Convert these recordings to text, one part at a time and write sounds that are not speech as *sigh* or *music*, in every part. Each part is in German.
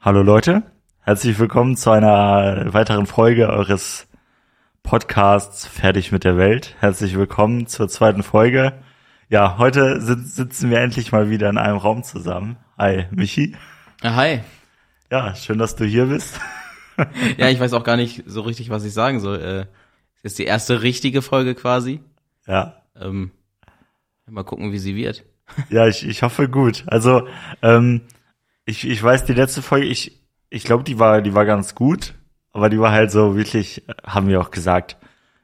Hallo Leute, herzlich willkommen zu einer weiteren Folge eures Podcasts Fertig mit der Welt. Herzlich willkommen zur zweiten Folge. Ja, heute sitzen wir endlich mal wieder in einem Raum zusammen. Hi, Michi. Ja, hi. Ja, schön, dass du hier bist. ja, ich weiß auch gar nicht so richtig, was ich sagen soll. Äh, ist jetzt die erste richtige Folge quasi. Ja. Ähm, mal gucken, wie sie wird. ja, ich, ich hoffe gut. Also, ähm, ich, ich weiß, die letzte Folge, ich, ich glaube, die war, die war ganz gut, aber die war halt so wirklich, haben wir auch gesagt,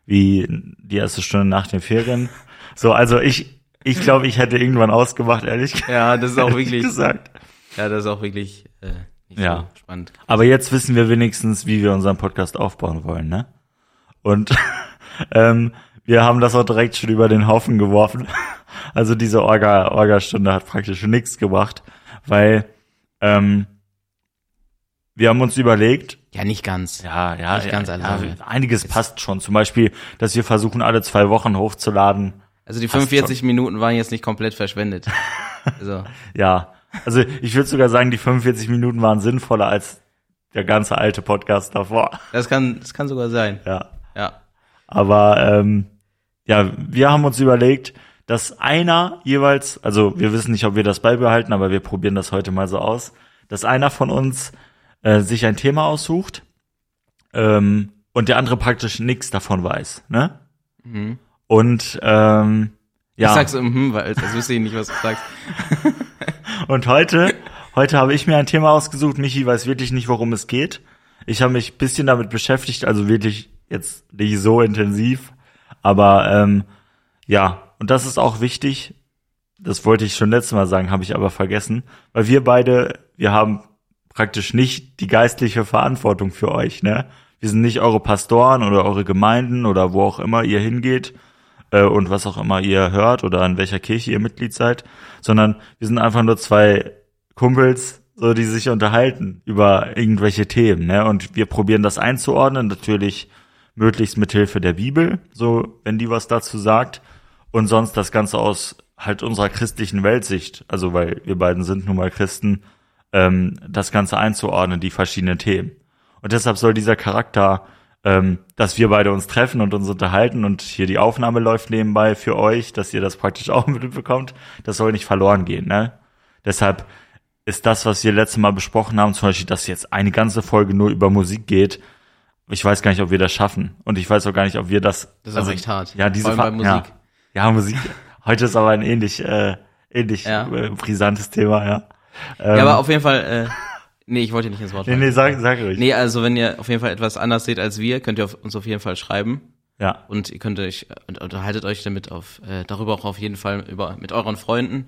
wie die erste Stunde nach den Ferien. So, also ich, ich glaube, ich hätte irgendwann ausgemacht, ehrlich gesagt. *laughs* Ja, das ist auch wirklich gesagt. Ja, das ist auch wirklich äh, nicht ja. so spannend. Aber jetzt wissen wir wenigstens, wie wir unseren Podcast aufbauen wollen, ne? Und *laughs* ähm, wir haben das auch direkt schon über den Haufen geworfen. *laughs* Also diese Orga, Orga-Stunde hat praktisch nichts gebracht, weil ähm, wir haben uns überlegt. Ja, nicht ganz. Ja, ja, nicht ja, ganz ja, einiges Jetzt. passt schon. Zum Beispiel, dass wir versuchen, alle zwei Wochen hochzuladen. Also die 45 Minuten waren jetzt nicht komplett verschwendet. *laughs* Also. ja, also ich würde sogar sagen, die 45 Minuten waren sinnvoller als der ganze alte Podcast davor. Das kann, das kann sogar sein. Ja. Ja. Aber ähm, ja, wir haben uns überlegt, dass einer jeweils, also wir wissen nicht, ob wir das beibehalten, aber wir probieren das heute mal so aus, dass einer von uns äh, sich ein Thema aussucht ähm, und der andere praktisch nichts davon weiß, ne? Mhm. Und ähm, ja. Ich sag's mhm, weil als wüsste ich nicht, was du sagst. *laughs* und heute, heute habe ich mir ein Thema ausgesucht. Michi weiß wirklich nicht, worum es geht. Ich habe mich bisschen damit beschäftigt, also wirklich jetzt nicht so intensiv, aber ähm, ja, und das ist auch wichtig. Das wollte ich schon letztes Mal sagen, habe ich aber vergessen, weil wir beide, wir haben praktisch nicht die geistliche Verantwortung für euch, ne? Wir sind nicht eure Pastoren oder eure Gemeinden oder wo auch immer ihr hingeht äh, und was auch immer ihr hört oder in welcher Kirche ihr Mitglied seid, sondern wir sind einfach nur zwei Kumpels, so die sich unterhalten über irgendwelche Themen, ne? Und wir probieren das einzuordnen, natürlich möglichst mit Hilfe der Bibel, so wenn die was dazu sagt und sonst das Ganze aus halt unserer christlichen Weltsicht, also weil wir beiden sind nun mal Christen, ähm, das Ganze einzuordnen, die verschiedenen Themen. Und deshalb soll dieser Charakter, ähm, dass wir beide uns treffen und uns unterhalten und hier die Aufnahme läuft nebenbei für euch, dass ihr das praktisch *laughs* auch mitbekommt, das soll nicht verloren gehen. Ne? Deshalb ist das, was wir letztes Mal besprochen haben, zum Beispiel, dass jetzt eine ganze Folge nur über Musik geht, ich weiß gar nicht, ob wir das schaffen. Und ich weiß auch gar nicht, ob wir das. Das ist also, echt hart. Ja, diese Vor allem bei Musik. Ja. Ja, Musik. Heute ist aber ein ähnlich, äh, ähnlich ja. äh, brisantes Thema, ja. Ähm, ja, aber auf jeden Fall, äh, nee, ich wollte nicht ins Wort. Nee, nee, sag, sag ruhig. Nee, also wenn ihr auf jeden Fall etwas anders seht als wir, könnt ihr auf, uns auf jeden Fall schreiben. Ja. Und ihr könnt euch, und unterhaltet euch damit auf, äh, darüber auch auf jeden Fall über, mit euren Freunden.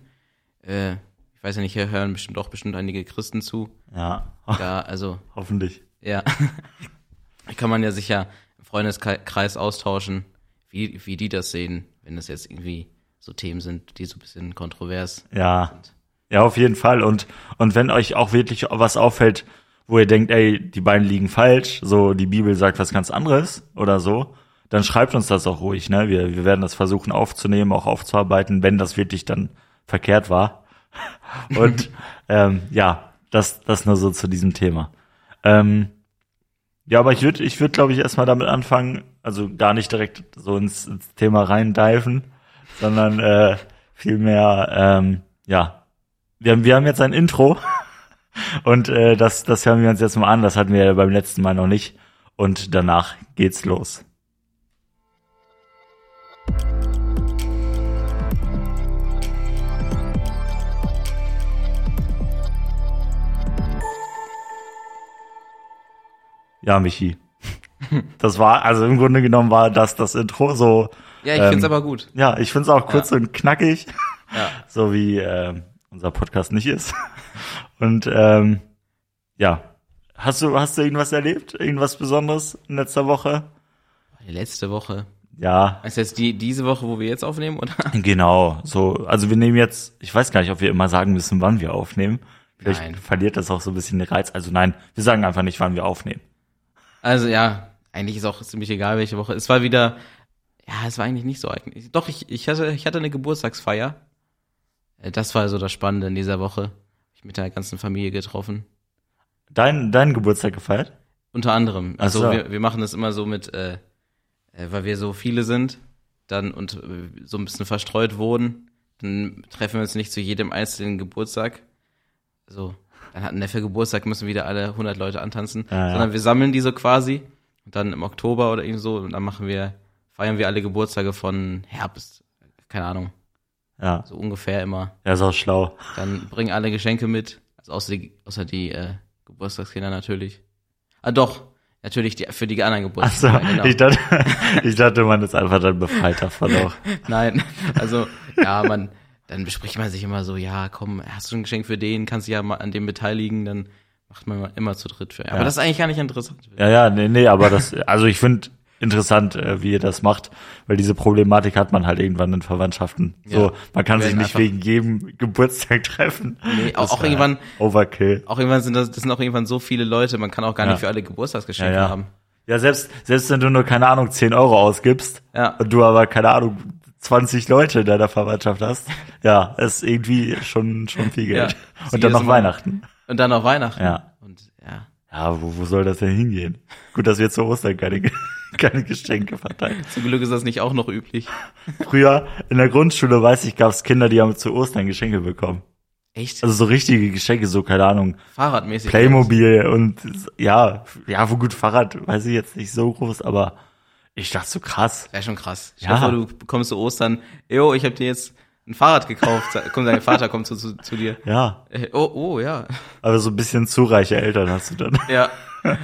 Äh, ich weiß ja nicht, hier hören bestimmt auch bestimmt einige Christen zu. Ja. Ja, also. *laughs* Hoffentlich. Ja. *laughs* kann man ja sicher im Freundeskreis austauschen, wie, wie die das sehen wenn das jetzt irgendwie so Themen sind, die so ein bisschen kontrovers ja. sind. Ja, auf jeden Fall. Und, und wenn euch auch wirklich was auffällt, wo ihr denkt, ey, die beiden liegen falsch, so die Bibel sagt was ganz anderes oder so, dann schreibt uns das auch ruhig, ne? Wir, wir werden das versuchen aufzunehmen, auch aufzuarbeiten, wenn das wirklich dann verkehrt war. *laughs* Und ähm, ja, das, das nur so zu diesem Thema. Ähm, ja, aber ich würde, ich würde, glaube ich, erstmal damit anfangen, also gar nicht direkt so ins, ins Thema reindiven, sondern äh, vielmehr, ähm, ja, wir haben, wir haben jetzt ein Intro *laughs* und äh, das, das hören wir uns jetzt mal an. Das hatten wir beim letzten Mal noch nicht. Und danach geht's los. Ja, Michi. *laughs* Das war, also im Grunde genommen war das das Intro so. Ja, ich ähm, find's aber gut. Ja, ich find's auch kurz ja. und knackig. Ja. *laughs* So wie äh, unser Podcast nicht ist. *laughs* Und ähm, ja. Hast du, hast du irgendwas erlebt? Irgendwas Besonderes in letzter Woche? Die letzte Woche. Ja. Ist jetzt die, diese Woche, wo wir jetzt aufnehmen, oder? Genau. So, also wir nehmen jetzt, ich weiß gar nicht, ob wir immer sagen müssen, wann wir aufnehmen. Vielleicht nein. verliert das auch so ein bisschen den Reiz. Also nein, wir sagen einfach nicht, wann wir aufnehmen. Also ja, eigentlich ist auch ziemlich egal, welche Woche. Es war wieder, ja, es war eigentlich nicht so eigentlich. Doch, ich, ich hatte, ich hatte eine Geburtstagsfeier. Äh, das war so das Spannende in dieser Woche. Ich mit der ganzen Familie getroffen. Dein, deinen Geburtstag gefeiert? Unter anderem. Also so. wir, wir machen das immer so mit, äh, äh, weil wir so viele sind, dann und äh, so ein bisschen verstreut wurden, dann treffen wir uns nicht zu jedem einzelnen Geburtstag. So, dann hat ein Neffe Geburtstag, müssen wieder alle 100 Leute antanzen, Ja, ja. sondern wir sammeln die so quasi und dann im Oktober oder irgendwie so und dann machen wir, feiern wir alle Geburtstage von Herbst, keine Ahnung, Ja. so ungefähr immer. Ja, ist auch schlau. Dann bringen alle Geschenke mit, also außer die, außer die äh, Geburtstagskinder natürlich. Ah doch, natürlich die, für die anderen Ach so, genau. ich dachte, *laughs* ich dachte, man ist einfach dann befreit davon auch. *laughs* Nein, also ja, man, dann bespricht man sich immer so, ja, komm, hast du ein Geschenk für den, kannst dich ja mal an dem beteiligen, dann macht man immer zu dritt für. Aber Ja. das ist eigentlich gar nicht interessant. Ja, ja, nee, nee, aber das, *laughs* also ich finde interessant, äh, wie ihr das macht, weil diese Problematik hat man halt irgendwann in Verwandtschaften. So, Ja. man kann sich nicht wegen jedem Geburtstag treffen. Nee, auch- auch irgendwann- Overkill. Auch irgendwann sind das, das sind auch irgendwann so viele Leute, man kann auch gar Ja. nicht für alle Geburtstagsgeschenke ja. haben. Ja, selbst, selbst wenn du nur, keine Ahnung, 10 Euro ausgibst Ja. und du aber, keine Ahnung, 20 Leute in deiner Verwandtschaft hast, ja, ist irgendwie schon, schon viel Geld. Und dann noch Mal. Und dann noch Weihnachten. Ja. Und ja, Ja, wo, wo soll das denn hingehen? Gut, dass wir zu Ostern keine, *laughs* keine Geschenke verteilen. zum Glück ist das nicht auch noch üblich. Früher in der Grundschule, weiß ich, gab es Kinder, die haben zu Ostern Geschenke bekommen. Echt? Also so richtige Geschenke, so, keine Ahnung, Fahrradmäßig. Playmobil und ja, ja, wo gut Fahrrad, weiß ich jetzt nicht so groß, aber ich dachte so krass. Wäre schon krass. Stell Ja. vor, du bekommst zu Ostern, jo, ich habe dir jetzt ein Fahrrad gekauft. *laughs* Kommt dein Vater kommt zu, zu, zu dir. Ja, Äh, Oh, oh, ja. aber so ein bisschen zu reiche Eltern hast du dann. *laughs* Ja. *laughs*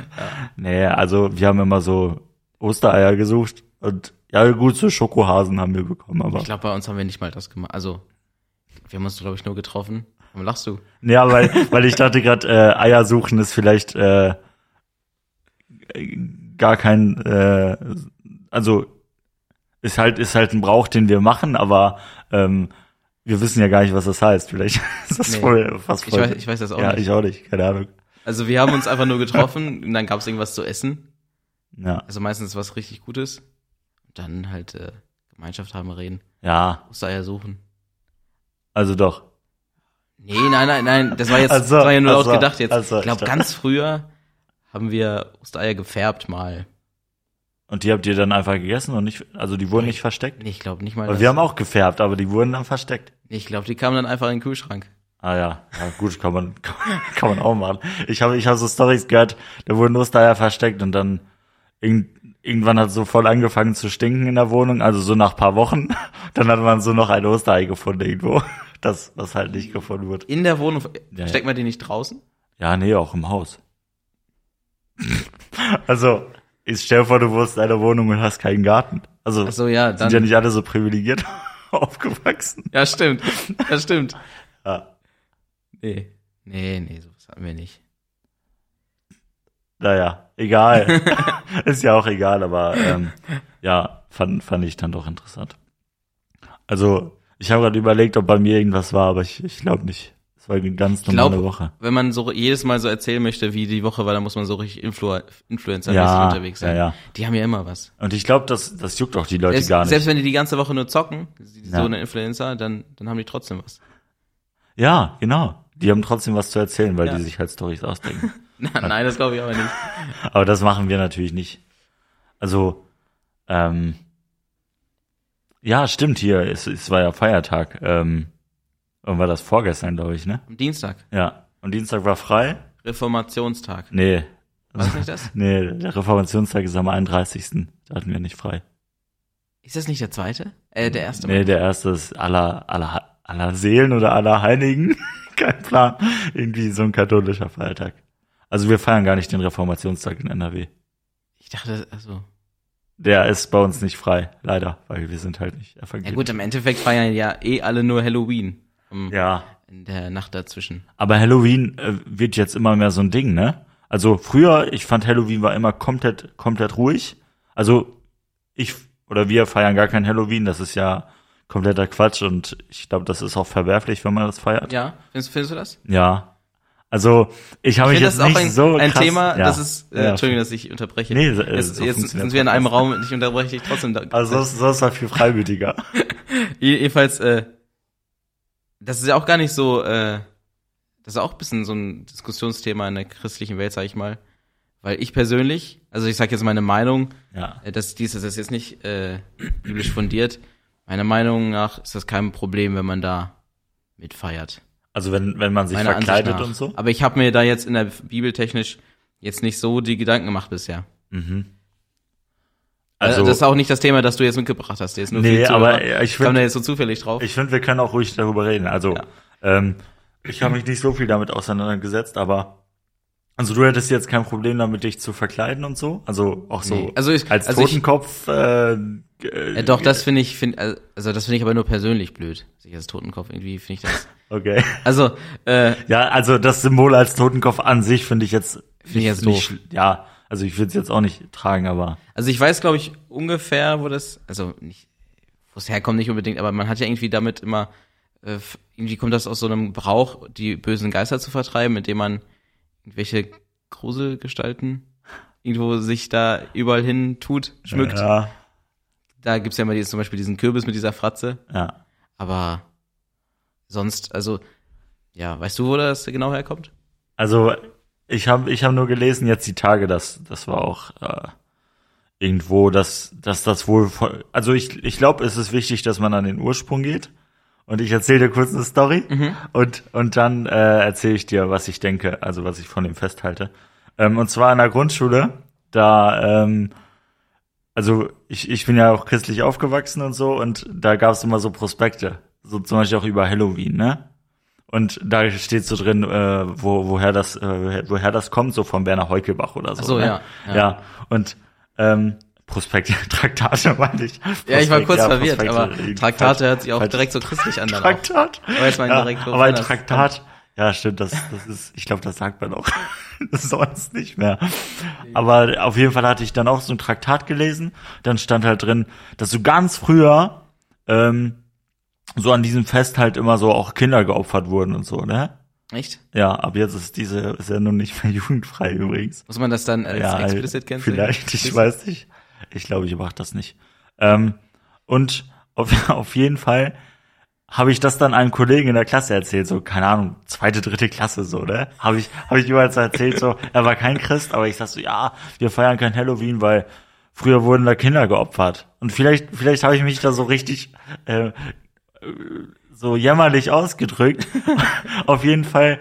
Nee, also wir haben immer so Ostereier gesucht und ja, gut, so Schokohasen haben wir bekommen, aber. Ich glaube, bei uns haben wir nicht mal das gemacht. Also, wir haben uns, glaube ich, nur getroffen. Warum lachst du? Ja, weil, weil ich dachte gerade, äh, Eier suchen ist vielleicht äh, gar kein, äh, also ist halt ist halt ein Brauch, den wir machen, aber ähm, wir wissen ja gar nicht, was das heißt. Vielleicht *laughs* ist das Nee. voll was Ich voll. weiß, ich weiß das auch ja, nicht. ich auch nicht, keine Ahnung. Also, wir haben uns einfach nur getroffen und *laughs* dann gab es irgendwas zu essen. Ja, Also meistens was richtig Gutes. Und dann halt äh, Gemeinschaft haben, reden. ja, Ostereier suchen. also doch. Nee, nein, nein, nein. Das war jetzt Ach so, das war ja nur ach laut gedacht jetzt. ach so, ich glaube, ich ganz früher haben wir Ostereier gefärbt mal. Und die habt ihr dann einfach gegessen und nicht, also die wurden nicht versteckt. Nee, ich glaube nicht mal. Aber wir haben auch gefärbt, aber die wurden dann versteckt. Ich glaube, die kamen dann einfach in den Kühlschrank. Ah ja, ja gut, kann man *laughs* kann, man auch machen. Ich habe ich habe so Stories gehört, da wurden Ostereier versteckt und dann irgend, irgendwann hat so voll angefangen zu stinken in der Wohnung, also so nach paar Wochen. *laughs* Dann hat man so noch ein Osterei gefunden irgendwo, *laughs* das was halt nicht gefunden wird. In der Wohnung. Ja, Steckt man die nicht draußen? Ja, nee, auch im Haus. also, ich stell dir vor, du wohnst in einer Wohnung und hast keinen Garten. Also Ach so, ja, sind dann. ja nicht alle so privilegiert *laughs* aufgewachsen. Ja, stimmt. Das stimmt. Ja. Nee. Nee, nee, sowas hatten wir nicht. Naja, egal. *laughs* *laughs* ist ja auch egal, aber ähm, ja, fand, fand ich dann doch interessant. Also, ich habe gerade überlegt, ob bei mir irgendwas war, aber ich, ich glaube nicht. Es war eine ganz glaub- normale Woche. Wenn man so jedes Mal so erzählen möchte, wie die Woche war, dann muss man so richtig Influ Influencer-mäßig Ja, unterwegs sein. ja, ja. Die haben ja immer was. Und ich glaube, das, das juckt auch die Leute Selbst, gar nicht. selbst wenn die die ganze Woche nur zocken, so Ja. eine Influencer, dann, dann haben die trotzdem was. ja, genau. Die haben trotzdem was zu erzählen, weil Ja. die sich halt Stories ausdenken. *laughs* Nein, das glaube ich aber nicht. *laughs* aber das machen wir natürlich nicht. Also, ähm, ja, stimmt hier. Es, es war ja Feiertag. Ähm, und war das vorgestern, glaube ich, ne? Am Dienstag, Ja. Und Dienstag war frei? Reformationstag. Nee. War nicht das? *laughs* Nee, der Reformationstag ist am 31. Da hatten wir nicht frei. Ist das nicht der zweite? Äh, der erste. Nee, der erste ist aller, aller, aller Seelen oder aller Heiligen. *laughs* Kein Plan. Irgendwie so ein katholischer Feiertag. Also wir feiern gar nicht den Reformationstag in NRW. Ich dachte, also. Der ist bei uns nicht frei, leider, weil wir sind halt nicht Ja evangelisch. gut, im Endeffekt feiern ja eh alle nur Halloween. Um, Ja, In der Nacht dazwischen. aber Halloween äh, wird jetzt immer mehr so ein Ding, ne? Also früher, ich fand Halloween war immer komplett, komplett ruhig. Also ich oder wir feiern gar kein Halloween, das ist ja kompletter Quatsch und ich glaube, das ist auch verwerflich, wenn man das feiert. Ja, findest, findest du das? Ja. Also ich habe Ich mich finde, das jetzt ist auch nicht ein, so ein krass, Thema, ja. das ist, äh, ja. Entschuldigung, dass ich unterbreche. Nee, äh, jetzt, so jetzt sind wir in einem. Raum und ich unterbreche dich trotzdem. Da, Also das, das war viel freiwilliger. *laughs* Jedenfalls, äh, das ist ja auch gar nicht so, äh, das ist auch ein bisschen so ein Diskussionsthema in der christlichen Welt, sag ich mal. Weil ich persönlich, also ich sage jetzt meine Meinung, Ja. äh, das, dies das ist jetzt nicht äh, biblisch fundiert. Meiner Meinung nach ist das kein Problem, wenn man da mitfeiert. Also wenn, wenn man sich Meiner verkleidet und so. Aber ich habe mir da jetzt in der Bibel technisch jetzt nicht so die Gedanken gemacht bisher. Also, Also, das ist auch nicht das Thema, das du jetzt mitgebracht hast. Jetzt nur Nee, die aber ich kam find- da jetzt so zufällig drauf. ich finde, wir können auch ruhig darüber reden. Also, Ja. ähm, ich habe mich nicht so viel damit auseinandergesetzt, aber also du hättest jetzt kein Problem damit, dich zu verkleiden und so? Also auch so Nee. Also ich- als also ich- Totenkopf äh, äh, doch, das finde ich, find, also das finde ich aber nur persönlich blöd. Sich als Totenkopf irgendwie finde ich das. *laughs* Okay. Also, äh, Ja, also das Symbol als Totenkopf an sich finde ich jetzt Finde ich jetzt nicht, doof. schl- Ja, also ich würde es jetzt auch nicht tragen, aber also ich weiß, glaube ich, ungefähr, wo das, also nicht, wo es herkommt nicht unbedingt, aber man hat ja irgendwie damit immer, äh, irgendwie kommt das aus so einem Brauch, die bösen Geister zu vertreiben, indem man irgendwelche Gruselgestalten irgendwo sich da überall hin tut, schmückt. ja, Da gibt's ja immer dieses, zum Beispiel diesen Kürbis mit dieser Fratze. ja. Aber sonst, also, ja, weißt du, wo das genau herkommt? Also ich habe ich hab nur gelesen jetzt die Tage, dass das war auch äh, irgendwo, dass, dass das wohl, voll- also ich, ich glaube, es ist wichtig, dass man an den Ursprung geht. Und ich erzähle dir kurz eine Story und, und dann äh, erzähle ich dir, was ich denke, also was ich von dem festhalte. Ähm, und zwar in der Grundschule, da, ähm, also ich, ich bin ja auch christlich aufgewachsen und so, und da gab es immer so Prospekte, so zum Beispiel auch über Halloween, ne? Und da steht so drin, äh, wo, woher das, äh, woher das kommt, so von Werner Heukelbach oder so. Ach so, ne? ja, ja. ja. und ähm, Prospekt, *laughs* Traktate meine ich. Ja, ich war Prospekt, kurz ja, verwirrt, Prospekte, aber irgendwie Traktate falsch- hört sich auch falsch- direkt so christlich an dann auch. Traktat. Aber jetzt mal ja, direkt, aber ein Traktat, ja, stimmt, das, das ist, ich glaube, das sagt man auch *laughs* sonst nicht mehr. Aber auf jeden Fall hatte ich dann auch so ein Traktat gelesen. Dann stand halt drin, dass so ganz früher ähm, so an diesem Fest halt immer so auch Kinder geopfert wurden und so, ne? Echt? Ja, ab jetzt ist diese Sendung nicht mehr *laughs* jugendfrei übrigens. Muss man das dann als Ja, explicit kennzeichnen? vielleicht, ich weiß nicht. Ich glaube, ich mache das nicht. Ähm, und auf, *laughs* auf jeden Fall habe ich das dann einem Kollegen in der Klasse erzählt, so, keine Ahnung, zweite, dritte Klasse so, ne? Habe ich, habe ich überall so erzählt, so, er war kein Christ, aber ich sag so, ja, wir feiern kein Halloween, weil früher wurden da Kinder geopfert. Und vielleicht, vielleicht habe ich mich da so richtig äh, so jämmerlich ausgedrückt. *laughs* Auf jeden Fall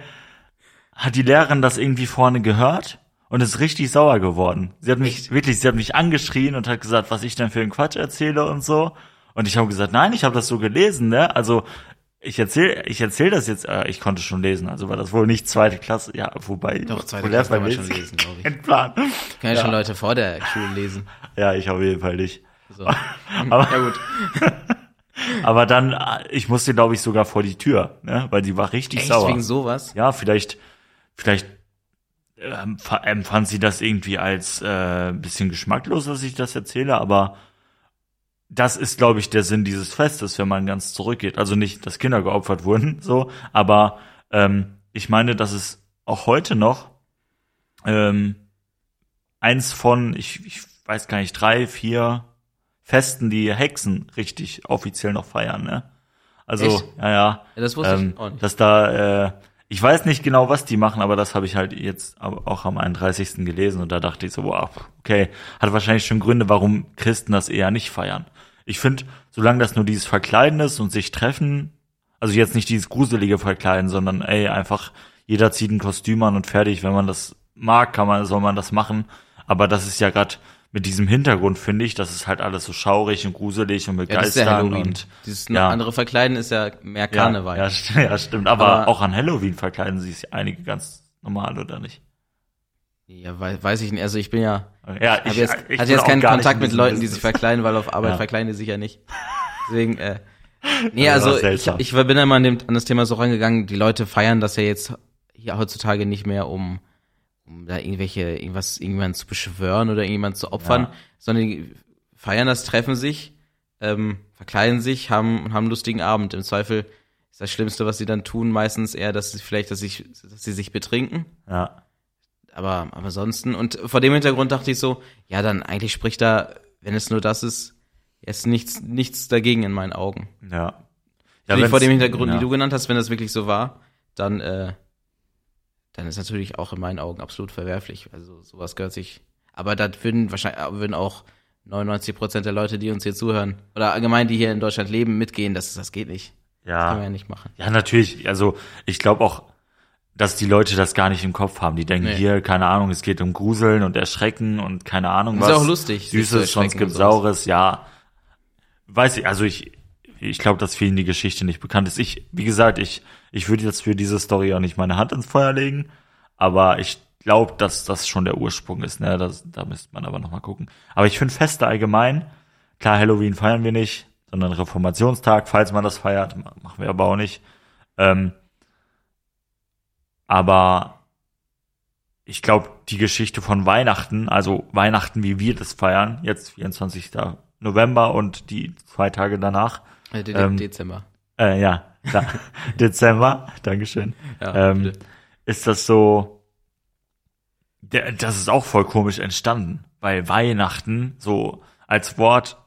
hat die Lehrerin das irgendwie vorne gehört und ist richtig sauer geworden. Sie hat mich wirklich, sie hat mich angeschrien und hat gesagt, was ich denn für einen Quatsch erzähle und so. Und ich habe gesagt, nein, ich habe das so gelesen, ne? Also ich erzähl, ich erzähl das jetzt, äh, ich konnte schon lesen, also war das wohl nicht zweite Klasse, ja, wobei. Doch, zweite Klasse kann man schon lesen, glaub ich. *laughs* Kein Plan. Kann ja, schon Leute vor der Schule lesen. Ja, ich auf jeden Fall nicht. So. *laughs* Aber, Ja gut. Aber dann, ich musste, glaube ich, sogar vor die Tür, ne? Weil die war richtig Echt sauer. wegen sowas? ja, vielleicht, vielleicht ähm, empfand sie das irgendwie als äh, ein bisschen geschmacklos, dass ich das erzähle, aber das ist, glaube ich, der Sinn dieses Festes, wenn man ganz zurückgeht. Also nicht, dass Kinder geopfert wurden, *laughs* so, aber ähm, ich meine, dass es auch heute noch ähm, eins von, ich, ich weiß gar nicht, drei, vier Festen, die Hexen richtig offiziell noch feiern, ne? Also, Echt? ja, ja. Ja, das wusste ähm, ich auch nicht. dass da, äh, ich weiß nicht genau, was die machen, aber das habe ich halt jetzt au- auch am 31. gelesen und da dachte ich so, wow, okay, hat wahrscheinlich schon Gründe, warum Christen das eher nicht feiern. Ich finde, solange das nur dieses Verkleiden ist und sich treffen, also jetzt nicht dieses gruselige Verkleiden, sondern ey, einfach jeder zieht ein Kostüm an und fertig, wenn man das mag, kann man, soll man das machen. Aber das ist ja gerade mit diesem Hintergrund, finde ich, das ist halt alles so schaurig und gruselig und Ja, ist ja begeistern Halloween. und Dieses ja. andere Verkleiden ist ja mehr Karneval. ja, ja, ja, stimmt. Aber, Aber- auch an Halloween verkleiden sich einige ganz normal, oder nicht? Ja, wei- weiß ich nicht. Also ich bin ja, Ja, ich jetzt, ich hatte jetzt keinen Kontakt mit Leuten, die sich verkleiden, weil auf Arbeit Ja. verkleiden die sich ja nicht. *laughs* Deswegen, äh, nee, Ja, also war ich, ich bin immer an, dem, an das Thema so rangegangen, die Leute feiern das ja jetzt hier heutzutage nicht mehr, um, um da irgendwelche, irgendwas, irgendjemanden zu beschwören oder irgendjemanden zu opfern, Ja. sondern die feiern das, treffen sich, ähm, verkleiden sich, haben, haben einen lustigen Abend. Im Zweifel ist das Schlimmste, was sie dann tun, meistens eher, dass sie vielleicht, dass, sich, dass sie sich betrinken Ja, aber, aber ansonsten, und vor dem Hintergrund dachte ich so, ja, dann eigentlich spricht da, wenn es nur das ist, jetzt nichts, nichts dagegen in meinen Augen. ja. Ja, vor dem Hintergrund, ja. die du genannt hast, wenn das wirklich so war, dann, äh, dann ist natürlich auch in meinen Augen absolut verwerflich. Also sowas gehört sich. Aber das würden wahrscheinlich würden auch 99 Prozent der Leute, die uns hier zuhören oder allgemein, die hier in Deutschland leben, mitgehen. Das, das geht nicht. Das Ja. können wir ja nicht machen. Ja, natürlich. Also ich glaube auch, dass die Leute das gar nicht im Kopf haben. Die denken Nee. hier, keine Ahnung, es geht um Gruseln und Erschrecken und keine Ahnung Ist was. ja auch lustig, Süßes, sonst sowas. Saures, ja. Weiß ich, also ich, ich glaube, dass vielen die Geschichte nicht bekannt ist. Ich, wie gesagt, ich, ich würde jetzt für diese Story auch nicht meine Hand ins Feuer legen, aber ich glaube, dass das schon der Ursprung ist. Ne? Das, da müsste man aber noch mal gucken. Aber ich finde Feste allgemein, klar, Halloween feiern wir nicht, sondern Reformationstag, falls man das feiert, ma- machen wir aber auch nicht. Ähm, aber ich glaube, die Geschichte von Weihnachten, also Weihnachten, wie wir das feiern, jetzt 24. November und die zwei Tage danach, De Ähm, Dezember. äh, ja, da, *laughs* Dezember, Dankeschön, Ja, ähm, ist das so, der, das ist auch voll komisch entstanden, weil Weihnachten so als Wort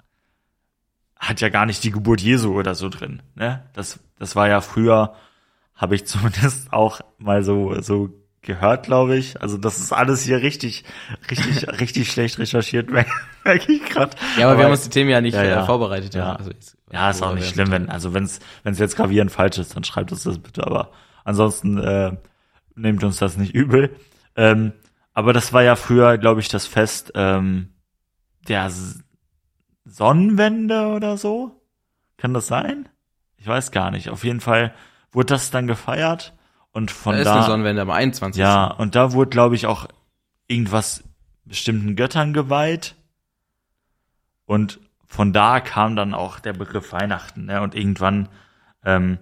hat ja gar nicht die Geburt Jesu oder so drin, ne? Das, das war ja früher, habe ich *laughs* zumindest auch mal so, so gehört, glaube ich. Also das ist alles hier richtig, richtig, *laughs* richtig schlecht recherchiert, merke ich gerade. ja, aber, wir haben uns die Themen ja nicht Ja, ja. äh, vorbereitet. Ja. Also jetzt, Ja, ist auch nicht schlimm, wenn, also wenn's, wenn's jetzt gravierend falsch ist, dann schreibt uns das bitte, aber ansonsten, äh, nehmt uns das nicht übel. Ähm, aber das war ja früher, glaube ich, das Fest, ähm, der S Sonnenwende oder so. Kann das sein? Ich weiß gar nicht. Auf jeden Fall wurde das dann gefeiert und von Da ist da, eine Sonnenwende am 21. ja, und da wurde, glaube ich, auch irgendwas bestimmten Göttern geweiht. Und von da kam dann auch der Begriff Weihnachten. Ne? Und irgendwann ähm,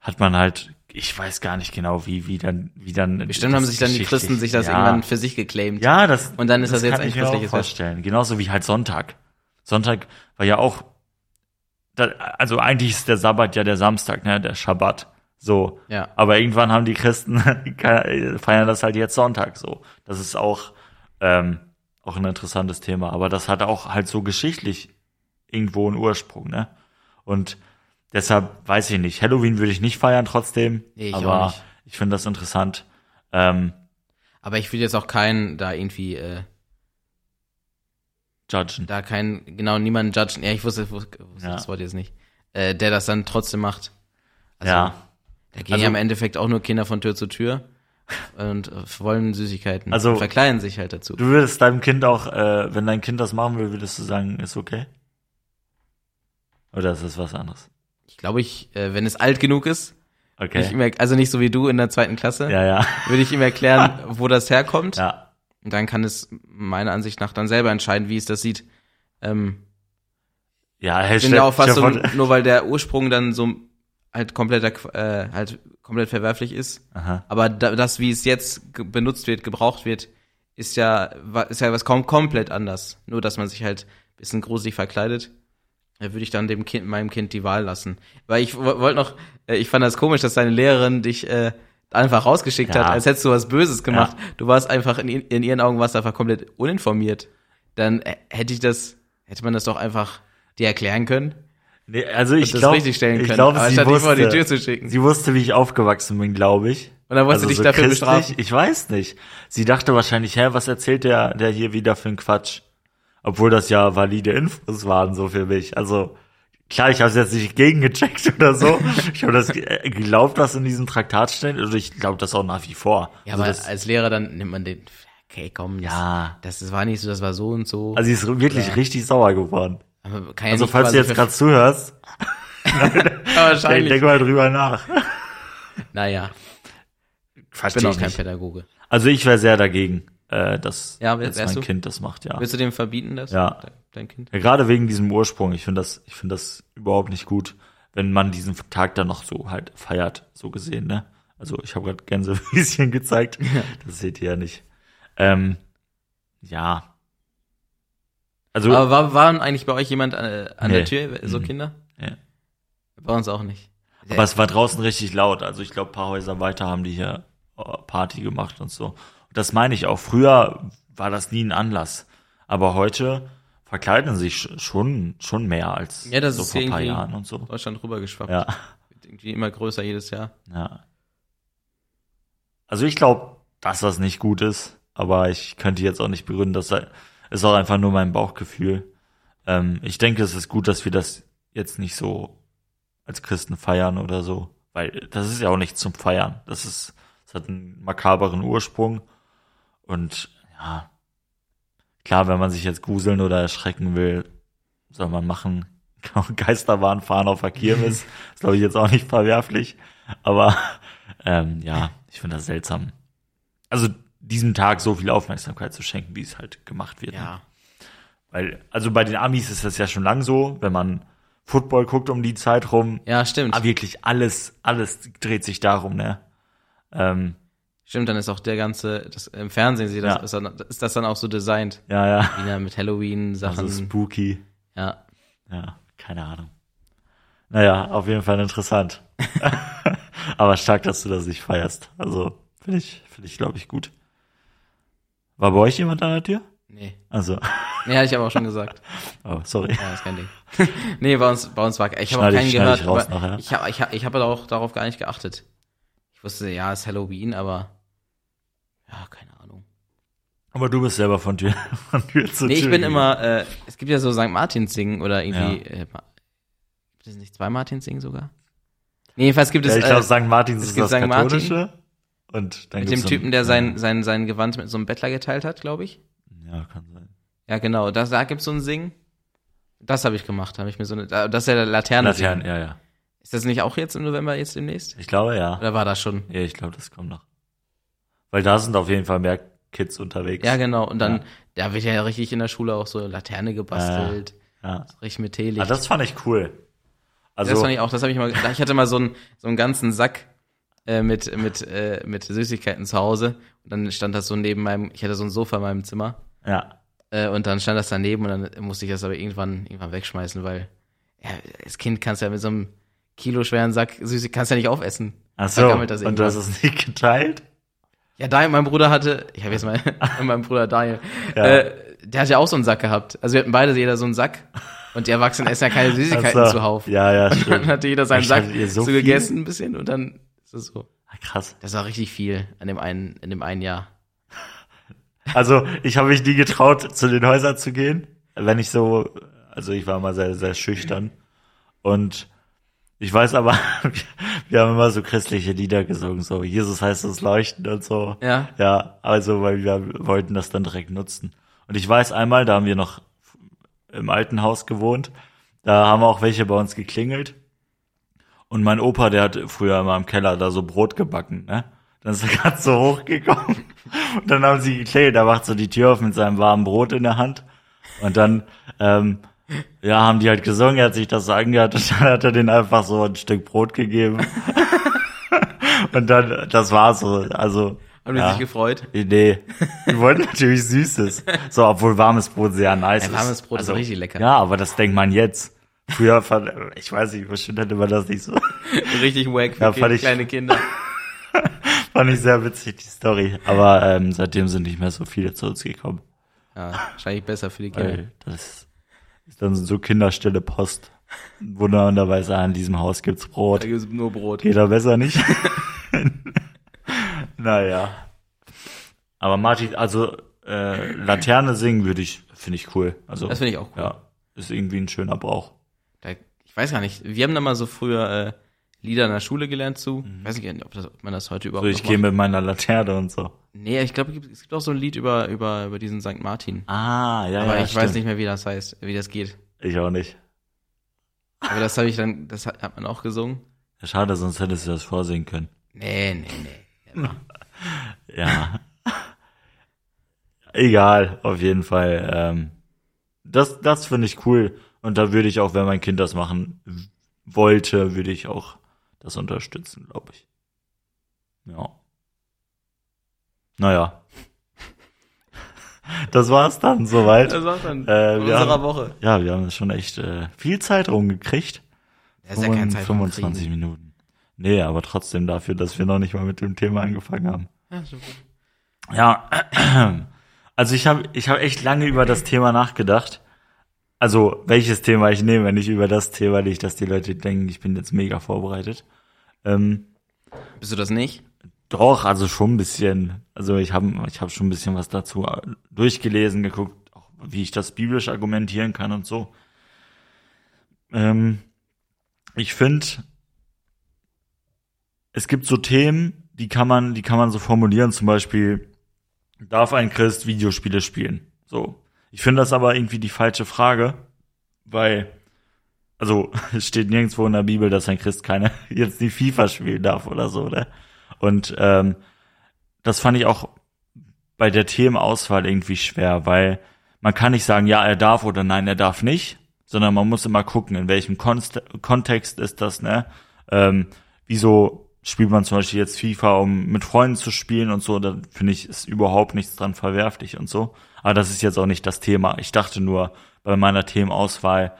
hat man halt, ich weiß gar nicht genau, wie, wie dann, wie dann. Bestimmt haben sich dann die Christen sich das ja. irgendwann für sich geclaimt. Ja, das. Und dann ist das jetzt kann ein christliches Fest. vorstellen. Genauso wie halt Sonntag. Sonntag war ja auch, also eigentlich ist der Sabbat ja der Samstag, ne, der Schabbat. So. Ja. Aber irgendwann haben die Christen *laughs* feiern das halt jetzt Sonntag. So. Das ist auch ähm, auch ein interessantes Thema. Aber das hat auch halt so geschichtlich irgendwo einen Ursprung, ne? Und deshalb weiß ich nicht. Halloween würde ich nicht feiern trotzdem. Nee, ich auch aber ich finde das interessant. Ähm, Aber ich will jetzt auch keinen da irgendwie, äh, judgen. da keinen, genau, niemanden judgen. Ja, ich wusste, wusste Ja. das Wort jetzt nicht. Äh, der das dann trotzdem macht. Also, ja. Da gehen Also- ja im Endeffekt auch nur Kinder von Tür zu Tür und äh, wollen Süßigkeiten. Also- und verkleiden sich halt dazu. Du würdest deinem Kind auch, äh, wenn dein Kind das machen will, würdest du sagen, ist okay? Oder ist das was anderes? Ich glaube, ich, äh, wenn es alt genug ist, würde ich Okay. ihm, also nicht so wie du in der zweiten Klasse, Ja, ja. würde ich ihm erklären, wo das herkommt. Ja. Und dann kann es meiner Ansicht nach dann selber entscheiden, wie es das sieht. Ähm, Ja, ich bin der Auffassung, nur weil der Ursprung dann so halt kompletter, äh, halt komplett verwerflich ist. Aha. Aber da, das, wie es jetzt benutzt wird, gebraucht wird, ist ja, ist ja was kaum komplett anders. Nur, dass man sich halt ein bisschen gruselig verkleidet. Da würde ich dann dem Kind, meinem Kind die Wahl lassen. Weil ich wo- wollte noch, äh, ich fand das komisch, dass deine Lehrerin dich äh, einfach rausgeschickt Ja. hat, als hättest du was Böses gemacht. Du warst einfach in, in ihren Augen warst einfach komplett uninformiert. Dann äh, hätte ich das, hätte man das doch einfach dir erklären können. Nee, also ich glaube, ich können, glaube, sie wusste, Tür zu schicken. sie wusste, wie ich aufgewachsen bin, glaube ich. Und dann wollte sie dich dafür christlich, bestrafen. Ich weiß nicht. Sie dachte wahrscheinlich, hä, was erzählt der, der hier wieder für einen Quatsch? Obwohl das ja valide Infos waren so für mich. Also klar, ich habe es jetzt nicht gegengecheckt *laughs* oder so. ich habe das ge- äh, geglaubt, was in diesem Traktat steht. Also ich glaube das auch nach wie vor. Ja, also aber als Lehrer dann nimmt man den, okay, komm, Ja. das, das war nicht so, das war so und so. also sie ist wirklich Ja. richtig sauer geworden. Aber kann ja Also falls du jetzt gerade zuhörst, *laughs* Ja, wahrscheinlich. denk mal drüber nach. naja, ich Verstehe bin auch ich kein nicht. Pädagoge. Also ich wäre sehr dagegen, äh, dass Ja, dass wärst mein du? Kind das macht, ja. Willst du dem verbieten, das? Ja. Dein, dein Kind? ja gerade wegen diesem Ursprung. Ich finde das, ich finde das überhaupt nicht gut, wenn man diesen Tag dann noch so halt feiert, so gesehen, ne? Also ich habe gerade Gänsefüßchen *laughs* gezeigt, das seht ihr ja nicht. Ähm, ja. Also Aber war, waren eigentlich bei euch jemand äh, an Nee. der Tür, so Mhm. Kinder? Ja. Bei uns auch nicht. Aber es war draußen richtig laut. Also ich glaube, paar Häuser weiter haben die hier äh, Party gemacht und so. Und das meine ich auch. Früher war das nie ein Anlass. Aber heute verkleiden sich sch- schon, schon mehr als Ja, das so ist vor ein paar Jahren und so. Deutschland rübergeschwappt. Ja, Wird irgendwie immer größer jedes Jahr. ja. also ich glaube, dass das nicht gut ist, aber ich könnte jetzt auch nicht begründen, dass da ist auch einfach nur mein Bauchgefühl. Ähm, ich denke, es ist gut, dass wir das jetzt nicht so als Christen feiern oder so, weil das ist ja auch nicht zum Feiern. Das ist, das hat einen makaberen Ursprung und ja, klar, wenn man sich jetzt gruseln oder erschrecken will, soll man machen. *laughs* Geisterbahn fahren auf der Kirmes, *laughs* ist glaube ich jetzt auch nicht verwerflich, aber ähm, ja, ich finde das seltsam. Also diesem Tag so viel Aufmerksamkeit zu schenken, wie es halt gemacht wird. ne? Ja. Weil, also bei den Amis ist das ja schon lang so, wenn man Football guckt um die Zeit rum, Ja, stimmt. ah, wirklich alles, alles dreht sich darum, ne? Ähm, Stimmt, dann ist auch der ganze, das, im Fernsehen sieht das, Ja. ist, dann, ist das dann auch so designt. ja, ja. Wieder mit Halloween-Sachen. Also spooky. ja. Ja, keine Ahnung. Naja, auf jeden Fall interessant. *laughs* *laughs* Aber stark, dass du das nicht feierst. Also, finde ich, finde ich, glaube ich, gut. War bei euch jemand an der Tür? Nee. Also, Nee, hatte ich aber auch schon gesagt. *laughs* oh, sorry. Ja, ist kein Ding. *laughs* nee, bei uns, bei uns war, ich habe auch keinen ich- gehört, ich raus nachher. ich habe ich hab, ich hab auch darauf gar nicht geachtet. Ich wusste, ja, ist Halloween, aber ja, keine Ahnung. Aber du bist selber von Tür, *laughs* von Tür zu Nee, Tür. ich bin gegangen. immer, äh, es gibt ja so St. Martins singen oder irgendwie, Ja. äh, gibt es nicht zwei Martins singen sogar? Nee, jedenfalls gibt es, Ja, ich äh, glaube, St. Martins es ist gibt das St. Martin. Und dann mit dem so Typen, der sein, sein, sein Gewand mit so einem Bettler geteilt hat, glaube ich. Ja, kann sein. Ja, genau, da, da gibt's so ein Singen. Das habe ich gemacht, habe ich mir so eine, da- das ist ja der Laterne. Laternen, ja, ja. Ist das nicht auch jetzt im November jetzt demnächst? Ich glaube, ja. Oder war das schon? Ja, ich glaube, das kommt noch. Weil da sind auf jeden Fall mehr Kids unterwegs. Ja, genau. Und dann, Ja. da wird ja richtig in der Schule auch so Laterne gebastelt. Ja. Richtig mit Teelicht. Ah, das fand ich cool. Also, das fand ich auch, das habe ich mal, ich hatte mal so einen, so einen ganzen Sack äh, mit, mit, äh, mit Süßigkeiten zu Hause. Und dann stand das so neben meinem, ich hatte so ein Sofa in meinem Zimmer. ja. Äh, und dann stand das daneben und dann musste ich das aber irgendwann, irgendwann wegschmeißen, weil, ja, als Kind kannst du ja mit so einem kiloschweren Sack Süßigkeiten, kannst du ja nicht aufessen. Ach so, und du hast es nicht geteilt? Ja, Daniel, mein Bruder hatte, ich habe jetzt mal *laughs* *laughs* mein Bruder Daniel, Ja. äh, der hat ja auch so einen Sack gehabt. Also wir hatten beide jeder so einen Sack. Und die Erwachsenen essen ja keine *laughs* Süßigkeiten so. zuhauf. Ja, ja, Und dann stimmt. hatte jeder seinen Echt, Sack so, so gegessen ein bisschen und dann ist es so. Ah, Krass. Das war richtig viel an dem einen, in dem einen Jahr. Also, ich habe mich nie getraut, zu den Häusern zu gehen, wenn ich so, also ich war immer sehr, sehr schüchtern. Und ich weiß aber, *laughs* wir haben immer so christliche Lieder gesungen, so Jesus heißt es leuchten und so. Ja. Ja, also, weil wir wollten das dann direkt nutzen. Und ich weiß einmal, da haben wir noch im alten Haus gewohnt, da haben auch welche bei uns geklingelt. Und mein Opa, der hat früher immer im Keller da so Brot gebacken, ne? Dann ist er *laughs* ganz so hochgekommen. Und dann haben sie geklingelt, da macht so die Tür auf mit seinem warmen Brot in der Hand. Und dann, ähm, ja, haben die halt gesungen, er hat sich das so angehört und dann hat er denen einfach so ein Stück Brot gegeben. *laughs* und dann, das war's so, also. Haben die ja. sich gefreut? Nee, wir wollten natürlich Süßes. So, obwohl warmes Brot sehr nice Ein ist. warmes Brot ist richtig lecker. Ja, aber das denkt man jetzt. Früher fand, ich weiß nicht, bestimmt hätte man das nicht so. *laughs* Richtig wack für Ja, kind, ich- kleine Kinder. *laughs* Fand ich sehr witzig, die Story. Aber ähm, seitdem sind nicht mehr so viele zu uns gekommen. Ja, wahrscheinlich besser für die Kinder. Weil das ist dann so kinderstille Post. Wunderbarerweise an diesem Haus gibt's Brot. Da gibt's nur Brot. Geht da besser nicht? *laughs* naja. Aber Martin, also äh, Laterne singen würde ich, finde ich cool. Also Das finde ich auch cool. ja, ist irgendwie ein schöner Brauch. Da, ich weiß gar nicht, wir haben da mal so früher äh, Lieder in der Schule gelernt zu. Ich weiß nicht, ob, das, ob man das heute überhaupt Mhm. So, ich gehe mit meiner Laterne und so. Nee, ich glaube, es gibt- auch so ein Lied über, über, über diesen St. Martin. Ah, ja, Aber ja, ich stimmt. weiß nicht mehr, wie das heißt, wie das geht. Ich auch nicht. Aber das habe ich dann, das hat, hat man auch gesungen. Ja, schade, sonst hättest du das vorsingen können. Nee, nee, nee. *laughs* Ja. Egal, auf jeden Fall. Ähm, das das finde ich cool. Und da würde ich auch, wenn mein Kind das machen wollte, würde ich auch das unterstützen, glaube ich. Ja. Naja. *laughs* Das war's dann soweit. Das war's dann Äh, unserer haben- Woche. Ja, wir haben schon echt äh, viel Zeit rumgekriegt. Das ist ja keine Zeit vom 25 Kriegen. Minuten. Nee, aber trotzdem dafür, dass wir noch nicht mal mit dem Thema angefangen haben. Ja, stimmt. Ja, *clears throat* also ich habe ich hab echt lange über das Thema nachgedacht. Also welches Thema ich nehme, wenn ich über das Thema nicht, dass die Leute denken, ich bin jetzt mega vorbereitet. Ähm, Bist du das nicht? Doch, also schon ein bisschen. Also ich habe ich hab schon ein bisschen was dazu äh, durchgelesen, geguckt, auch wie ich das biblisch argumentieren kann und so. Ähm, ich finde, es gibt so Themen, die kann man, die kann man so formulieren, zum Beispiel, darf ein Christ Videospiele spielen? So. Ich finde das aber irgendwie die falsche Frage, weil, also, *laughs* es steht nirgendwo in der Bibel, dass ein Christ keine, *laughs* jetzt die FIFA spielen darf oder so, ne? Und ähm, das fand ich auch bei der Themenauswahl irgendwie schwer, weil man kann nicht sagen, ja, er darf oder nein, er darf nicht, sondern man muss immer gucken, in welchem Konst Kontext ist das, ne? Ähm, wieso spielt man zum Beispiel jetzt FIFA, um mit Freunden zu spielen und so, da finde ich, ist überhaupt nichts dran verwerflich und so. Aber das ist jetzt auch nicht das Thema. Ich dachte nur bei meiner Themenauswahl,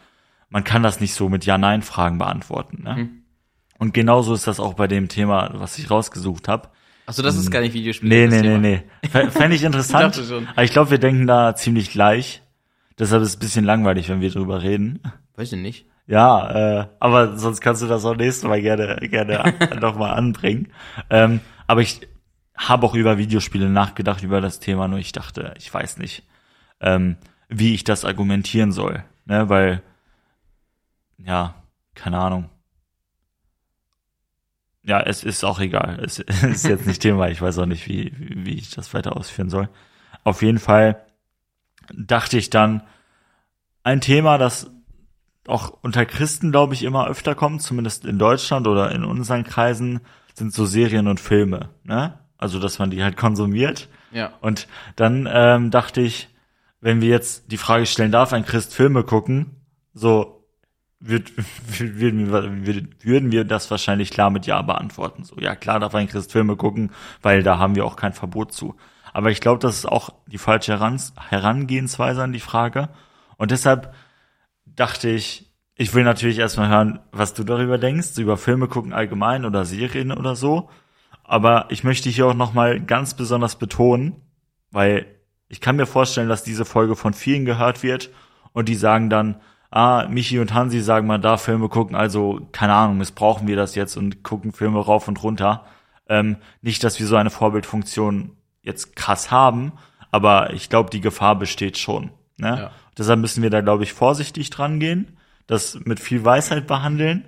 man kann das nicht so mit Ja-Nein-Fragen beantworten. Ne? Mhm. Und genauso ist das auch bei dem Thema, was ich rausgesucht habe. Achso, das ist gar nicht Videospiel. Nee, nee, nee, nee. Fände ich *laughs* interessant. ich. Aber ich glaube, wir denken da ziemlich gleich. Deshalb ist es ein bisschen langweilig, wenn wir drüber reden. Weiß ich nicht. Ja, äh, aber sonst kannst du das auch nächstes Mal gerne, gerne *laughs* nochmal anbringen. Ähm, aber ich habe auch über Videospiele nachgedacht, über das Thema, nur ich dachte, ich weiß nicht, ähm, wie ich das argumentieren soll. Ne, weil, ja, keine Ahnung ja, es ist auch egal. Es *laughs* ist jetzt nicht Thema. Ich weiß auch nicht, wie, wie ich das weiter ausführen soll. Auf jeden Fall dachte ich dann, ein Thema, das auch unter Christen, glaube ich, immer öfter kommt, zumindest in Deutschland oder in unseren Kreisen, sind so Serien und Filme. Ne? Also, dass man die halt konsumiert. Ja. Und dann ähm, dachte ich, wenn wir jetzt die Frage stellen, darf ein Christ Filme gucken? So, würd, *laughs* würden, wir, würden wir das wahrscheinlich klar mit Ja beantworten. So, ja, klar darf ein Christ Filme gucken, weil da haben wir auch kein Verbot zu. Aber ich glaube, das ist auch die falsche Herangehensweise an die Frage. Und deshalb dachte ich, ich will natürlich erstmal hören, was du darüber denkst, über Filme gucken allgemein oder Serien oder so. Aber ich möchte hier auch nochmal ganz besonders betonen, weil ich kann mir vorstellen, dass diese Folge von vielen gehört wird und die sagen dann, ah, Michi und Hansi sagen, man darf Filme gucken, also keine Ahnung, missbrauchen wir das jetzt und gucken Filme rauf und runter. Ähm, nicht, dass wir so eine Vorbildfunktion jetzt krass haben, aber ich glaube, die Gefahr besteht schon. Ne? Ja. Deshalb müssen wir da, glaube ich, vorsichtig dran gehen, das mit viel Weisheit behandeln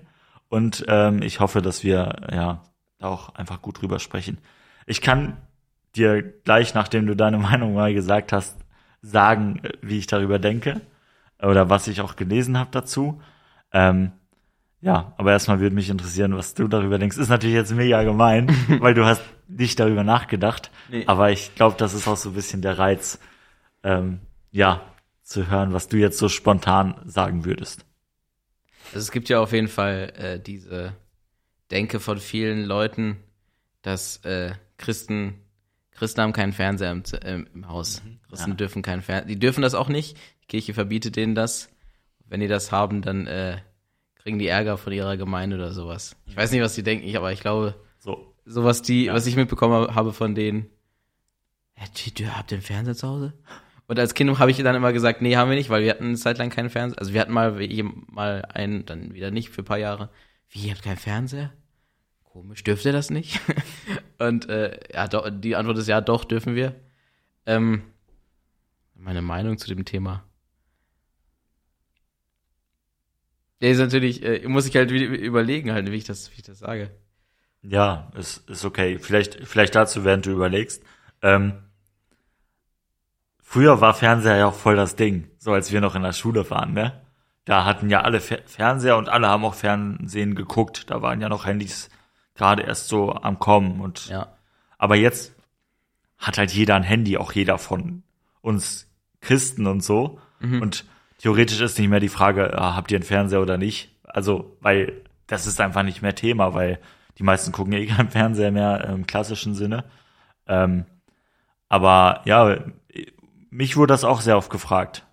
und ähm, ich hoffe, dass wir ja auch einfach gut drüber sprechen. Ich kann dir gleich, nachdem du deine *laughs* Meinung mal gesagt hast, sagen, wie ich darüber denke oder was ich auch gelesen habe dazu. Ähm, ja, aber erstmal würde mich interessieren, was du darüber denkst. Ist natürlich jetzt mega gemein, *laughs* weil du hast nicht darüber nachgedacht. Nee. Aber ich glaube, das ist auch so ein bisschen der Reiz, ähm, ja, zu hören, was du jetzt so spontan sagen würdest. Also es gibt ja auf jeden Fall äh, diese Denke von vielen Leuten, dass äh, Christen Christen haben keinen Fernseher im, äh, im Haus. Mhm, Christen ja. dürfen keinen Fernseher. Die dürfen das auch nicht. Kirche verbietet denen das. Wenn die das haben, dann äh, kriegen die Ärger von ihrer Gemeinde oder sowas. Ich weiß nicht, was die denken, ich, aber ich glaube, so, so was die, ja. was ich mitbekommen habe von denen, du habt ihr einen Fernseher zu Hause? Und als Kind habe ich dann immer gesagt, nee, haben wir nicht, weil wir hatten eine Zeit lang keinen Fernseher. Also wir hatten mal, mal einen, dann wieder nicht für ein paar Jahre. Wie, ihr habt keinen Fernseher? Komisch, dürft ihr das nicht? *laughs* Und äh, ja, doch, die Antwort ist ja, doch, dürfen wir. Ähm, meine Meinung zu dem Thema. Ja, ist natürlich, äh, muss ich halt überlegen, halt, wie ich das, wie ich das sage. Ja, ist, ist okay. Vielleicht, vielleicht dazu, während du überlegst. Ähm, früher war Fernseher ja auch voll das Ding, so als wir noch in der Schule waren, ne? Da hatten ja alle Fer Fernseher und alle haben auch Fernsehen geguckt. Da waren ja noch Handys gerade erst so am Kommen und ja. aber jetzt hat halt jeder ein Handy, auch jeder von uns Christen und so. Mhm. Und theoretisch ist nicht mehr die Frage, ah, habt ihr einen Fernseher oder nicht? Also, weil das ist einfach nicht mehr Thema, weil die meisten gucken ja eh keinen Fernseher mehr im klassischen Sinne. Ähm, aber ja, mich wurde das auch sehr oft gefragt.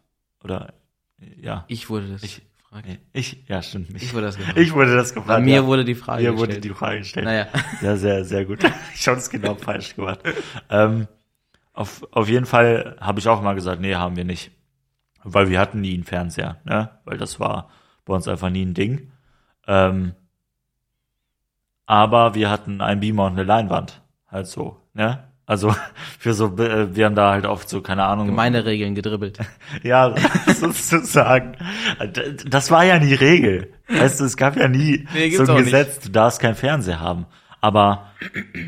Oder ja. Ich wurde das ich, gefragt. Ich, ja, stimmt. Mich. Ich wurde das gefragt. Ich wurde das gefragt. Bei mir ja. wurde die Frage mir gestellt. Mir wurde die Frage gestellt. Naja. Ja, sehr, sehr gut. *laughs* Ich habe es genau falsch gemacht. Ähm, auf, auf jeden Fall habe ich auch mal gesagt, nee, haben wir nicht. Weil wir hatten nie einen Fernseher, ne? Weil das war bei uns einfach nie ein Ding. Ähm, aber wir hatten einen Beamer und eine Leinwand. halt so, ne? Also *laughs* für so, äh, wir haben da halt oft so, keine Ahnung. Gemeine Regeln gedribbelt. *laughs* Ja, *laughs* sozusagen. Das war ja nie Regel. Weißt du, es gab ja nie Nee, so ein Gesetz, du darfst keinen Fernseher haben. Aber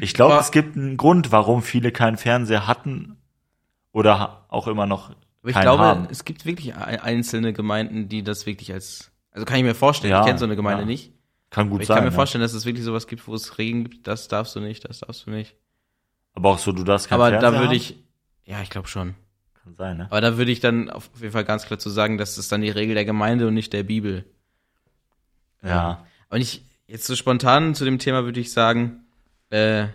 ich glaube, es gibt einen Grund, warum viele keinen Fernseher hatten oder auch immer noch Aber ich glaube, haben. es gibt wirklich ein- einzelne Gemeinden, die das wirklich als, also kann ich mir vorstellen, Ja, ich kenne so eine Gemeinde ja. nicht. Kann gut ich sein. kann mir ja. vorstellen, dass es wirklich sowas gibt, wo es Regeln gibt, das darfst du nicht, das darfst du nicht. Aber auch so, du darfst keinen Aber Fernseher da würde ich, ja, ich glaube schon. Kann sein, ne? Aber da würde ich dann auf jeden Fall ganz klar zu sagen, das ist dann die Regel der Gemeinde und nicht der Bibel. Ja. Und ich, jetzt so spontan zu dem Thema würde ich sagen, äh,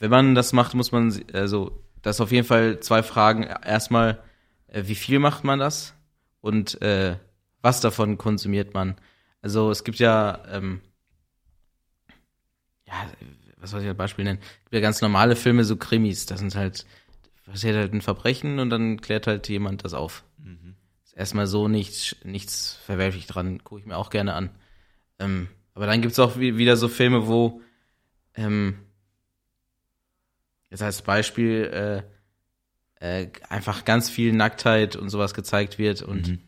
wenn man das macht, muss man, also, das auf jeden Fall zwei Fragen. Erstmal, äh, wie viel macht man das? Und äh, was davon konsumiert man? Also es gibt ja, ähm, ja, was soll ich als Beispiel nennen? Es gibt ja ganz normale Filme, so Krimis. Das sind halt, passiert halt ein Verbrechen und dann klärt halt jemand das auf. Ist erstmal so nichts, nichts verwerflich dran, gucke ich mir auch gerne an. Ähm, aber dann gibt's auch wie, wieder so Filme, wo ähm, jetzt als Beispiel äh, äh, einfach ganz viel Nacktheit und sowas gezeigt wird und Mhm.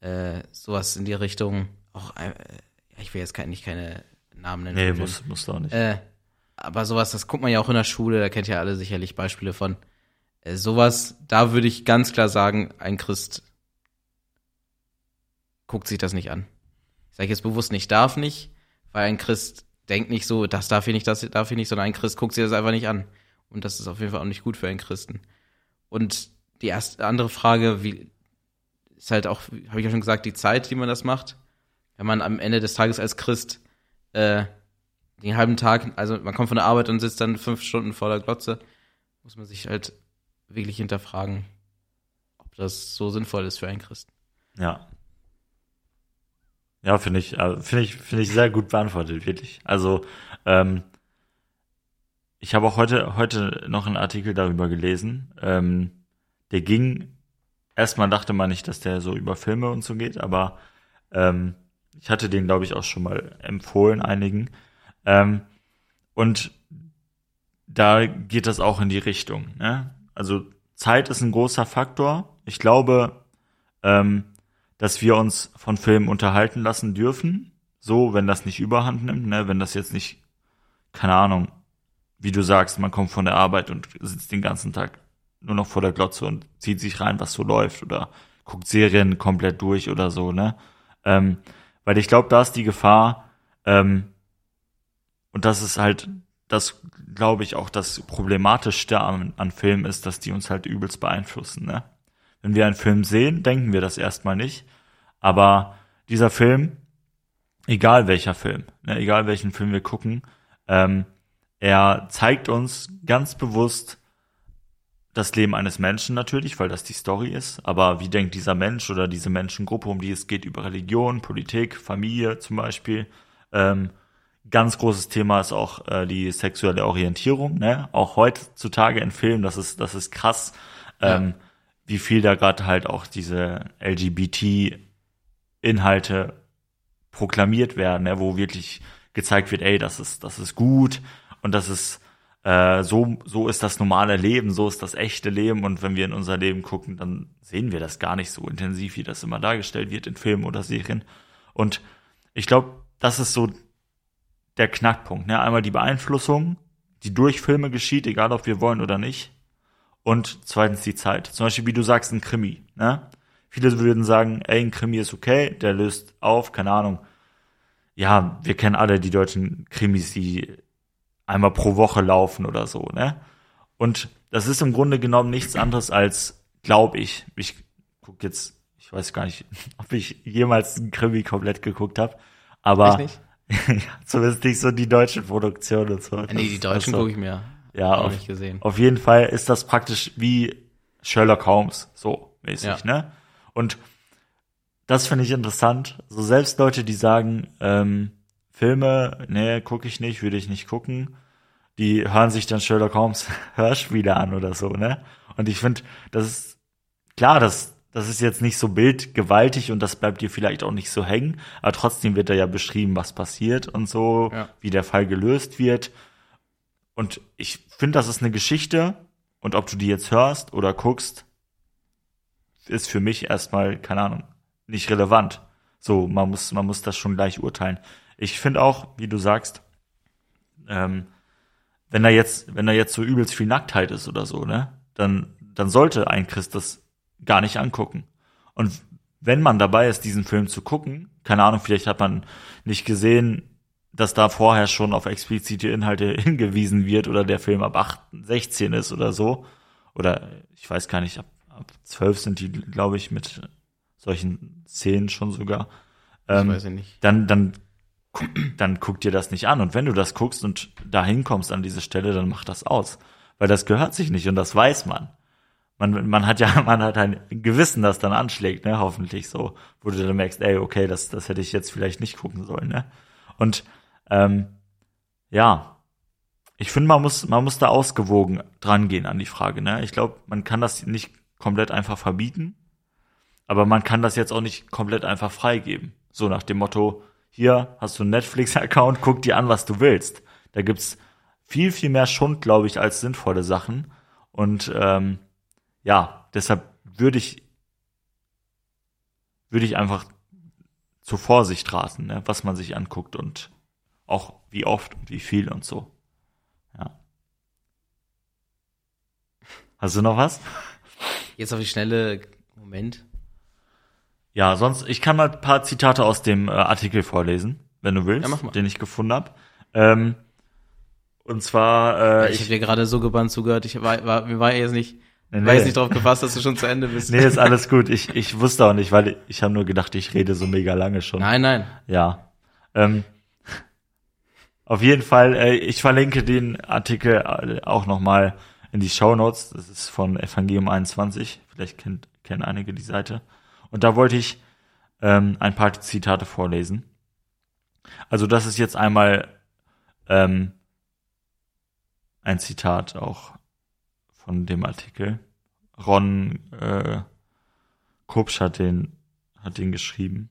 äh, sowas in die Richtung auch äh, ich will jetzt kein, nicht keine Namen nennen. Nee, muss, muss doch nicht. Äh, aber sowas, das guckt man ja auch in der Schule, da kennt ja alle sicherlich Beispiele von. Äh, sowas, da würde ich ganz klar sagen, ein Christ guckt sich das nicht an. Ich sage jetzt bewusst nicht, darf nicht, weil ein Christ denkt nicht so, das darf ich nicht, das darf ich nicht, sondern ein Christ guckt sich das einfach nicht an. Und das ist auf jeden Fall auch nicht gut für einen Christen. Und die erste andere Frage, wie ist halt auch, habe ich ja schon gesagt, die Zeit, die man das macht. Wenn man am Ende des Tages als Christ äh, den halben Tag, also man kommt von der Arbeit und sitzt dann fünf Stunden vor der Glotze, muss man sich halt wirklich hinterfragen, ob das so sinnvoll ist für einen Christen. Ja. Ja, finde ich, äh, finde ich, finde ich sehr gut beantwortet, wirklich. Also, ähm, ich habe auch heute, heute noch einen Artikel darüber gelesen. Ähm, der ging, erstmal dachte man nicht, dass der so über Filme und so geht, aber ähm, ich hatte den, glaube ich, auch schon mal empfohlen, einigen. Ähm, und da geht das auch in die Richtung. Ne? Also Zeit ist ein großer Faktor. Ich glaube, ähm, dass wir uns von Filmen unterhalten lassen dürfen. So, wenn das nicht überhand nimmt, ne? wenn das jetzt nicht, keine Ahnung, wie du sagst, man kommt von der Arbeit und sitzt den ganzen Tag nur noch vor der Glotze und zieht sich rein, was so läuft oder guckt Serien komplett durch oder so, ne? Ähm, weil ich glaube, da ist die Gefahr, ähm, und das ist halt, das glaube ich auch das Problematischste an, an Filmen ist, dass die uns halt übelst beeinflussen, ne? Wenn wir einen Film sehen, denken wir das erstmal nicht. Aber dieser Film, egal welcher Film, ne, egal welchen Film wir gucken, ähm, er zeigt uns ganz bewusst das Leben eines Menschen natürlich, weil das die Story ist. Aber wie denkt dieser Mensch oder diese Menschengruppe, um die es geht, über Religion, Politik, Familie zum Beispiel? Ähm, ganz großes Thema ist auch äh, die sexuelle Orientierung. Ne? Auch heutzutage in Filmen, das ist das ist krass, ähm, wie viel da gerade halt auch diese LGBT-Inhalte proklamiert werden, ne? wo wirklich gezeigt wird, ey, das ist das ist gut und das ist äh, so so ist das normale Leben, so ist das echte Leben und wenn wir in unser Leben gucken, dann sehen wir das gar nicht so intensiv, wie das immer dargestellt wird in Filmen oder Serien. Und ich glaube, das ist so der Knackpunkt. Ne? Einmal die Beeinflussung, die durch Filme geschieht, egal ob wir wollen oder nicht. Und zweitens die Zeit. Zum Beispiel, wie du sagst, ein Krimi. Ne? Viele würden sagen, ey, ein Krimi ist okay, der löst auf, keine Ahnung. Ja, wir kennen alle die deutschen Krimis, die einmal pro Woche laufen oder so, ne? Und das ist im Grunde genommen nichts anderes als, glaube ich, ich guck jetzt, ich weiß gar nicht, *laughs* ob ich jemals einen Krimi komplett geguckt habe, aber Echt ja, *laughs* zumindest nicht so die deutschen Produktionen und so. Äh, nee, die Das- Deutschen also, gucke ich mir. Ja, auf, nicht gesehen. auf jeden Fall ist das praktisch wie Sherlock Holmes, so mäßig, Ja. ne? Und das finde ich interessant. So selbst Leute, die sagen, ähm, Filme, nee, gucke ich nicht, würde ich nicht gucken, die hören sich dann Sherlock Holmes *laughs* Hörspiele an oder so, ne? Und ich finde, das ist klar, das, das ist jetzt nicht so bildgewaltig und das bleibt dir vielleicht auch nicht so hängen, aber trotzdem wird da ja beschrieben, was passiert und so, Ja. wie der Fall gelöst wird. und ich finde, das ist eine Geschichte und ob du die jetzt hörst oder guckst, ist für mich erstmal, keine Ahnung, nicht relevant. So, man muss, man muss das schon gleich urteilen. Ich finde auch, wie du sagst, ähm, wenn da jetzt, wenn da jetzt so übelst viel Nacktheit ist oder so, ne, dann, dann sollte ein Christ das gar nicht angucken. Und wenn man dabei ist, diesen Film zu gucken, keine Ahnung, vielleicht hat man nicht gesehen, dass da vorher schon auf explizite Inhalte *laughs* hingewiesen wird oder der Film ab 8, 16 ist oder so. Oder ich weiß gar nicht, ab, ab 12 sind die, glaube ich, mit solchen Szenen schon sogar. Ähm, weiß ich nicht. Dann, dann, dann guck dir das nicht an. Und wenn du das guckst und da hinkommst an diese Stelle, dann mach das aus. Weil das gehört sich nicht und das weiß man. Man, man hat ja, *laughs* man hat ein Gewissen, das dann anschlägt, ne, hoffentlich so, wo du dann merkst, ey, okay, das, das hätte ich jetzt vielleicht nicht gucken sollen, ne. Und ähm, ja, ich finde, man muss, man muss da ausgewogen drangehen an die Frage. Ne? Ich glaube, man kann das nicht komplett einfach verbieten, aber man kann das jetzt auch nicht komplett einfach freigeben. So nach dem Motto, hier hast du einen Netflix-Account, guck dir an, was du willst. Da gibt's viel, viel mehr Schund, glaube ich, als sinnvolle Sachen. Und ähm, ja, deshalb würde ich würde ich einfach zur Vorsicht raten, ne, was man sich anguckt und auch wie oft und wie viel und so. Ja. Hast du noch was? Jetzt auf die schnelle Moment. Ja, sonst, ich kann mal ein paar Zitate aus dem äh, Artikel vorlesen, wenn du willst, ja, den ich gefunden habe. Ähm, und zwar, äh, ich habe dir gerade so gebannt zugehört, ich war, war, mir war jetzt nicht, nee, nee. war jetzt nicht drauf gepasst, dass du schon zu Ende bist. Nee, ist *laughs* alles gut. Ich, ich wusste auch nicht, weil ich, ich habe nur gedacht, ich rede so mega lange schon. Nein, nein. Ja. Ähm, auf jeden Fall, äh, ich verlinke den Artikel äh, auch nochmal in die Show Notes. Das ist von Evangelium 21. Vielleicht kennt, kennen einige die Seite. Und da wollte ich ähm, ein paar Zitate vorlesen. Also das ist jetzt einmal ähm, ein Zitat auch von dem Artikel. Ron äh, Kopsch hat den, hat den geschrieben.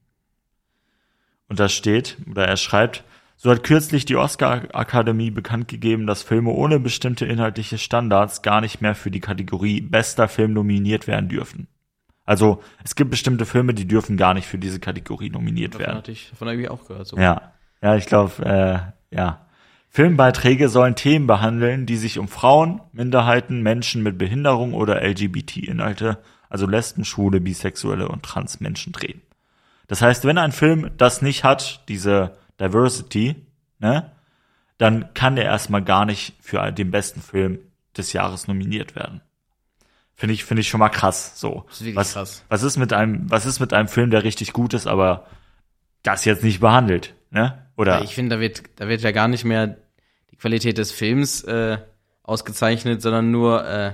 Und da steht, oder er schreibt, so hat kürzlich die Oscar-Akademie bekannt gegeben, dass Filme ohne bestimmte inhaltliche Standards gar nicht mehr für die Kategorie bester Film nominiert werden dürfen. Also es gibt bestimmte Filme, die dürfen gar nicht für diese Kategorie nominiert davon werden. Hatte ich, davon habe ich auch gehört. So. Ja, ja, ich glaube, äh, ja. Filmbeiträge sollen Themen behandeln, die sich um Frauen, Minderheiten, Menschen mit Behinderung oder LGBT-Inhalte, also Lesben, Schwule, Bisexuelle und Transmenschen drehen. Das heißt, wenn ein Film das nicht hat, diese Diversity, ne, dann kann der erstmal gar nicht für den besten Film des Jahres nominiert werden. Finde ich, finde ich schon mal krass, so. Das ist was, krass. was ist mit einem, was ist mit einem Film, der richtig gut ist, aber das jetzt nicht behandelt, ne? Oder? Ich finde, da wird, da wird ja gar nicht mehr die Qualität des Films äh, ausgezeichnet, sondern nur, äh,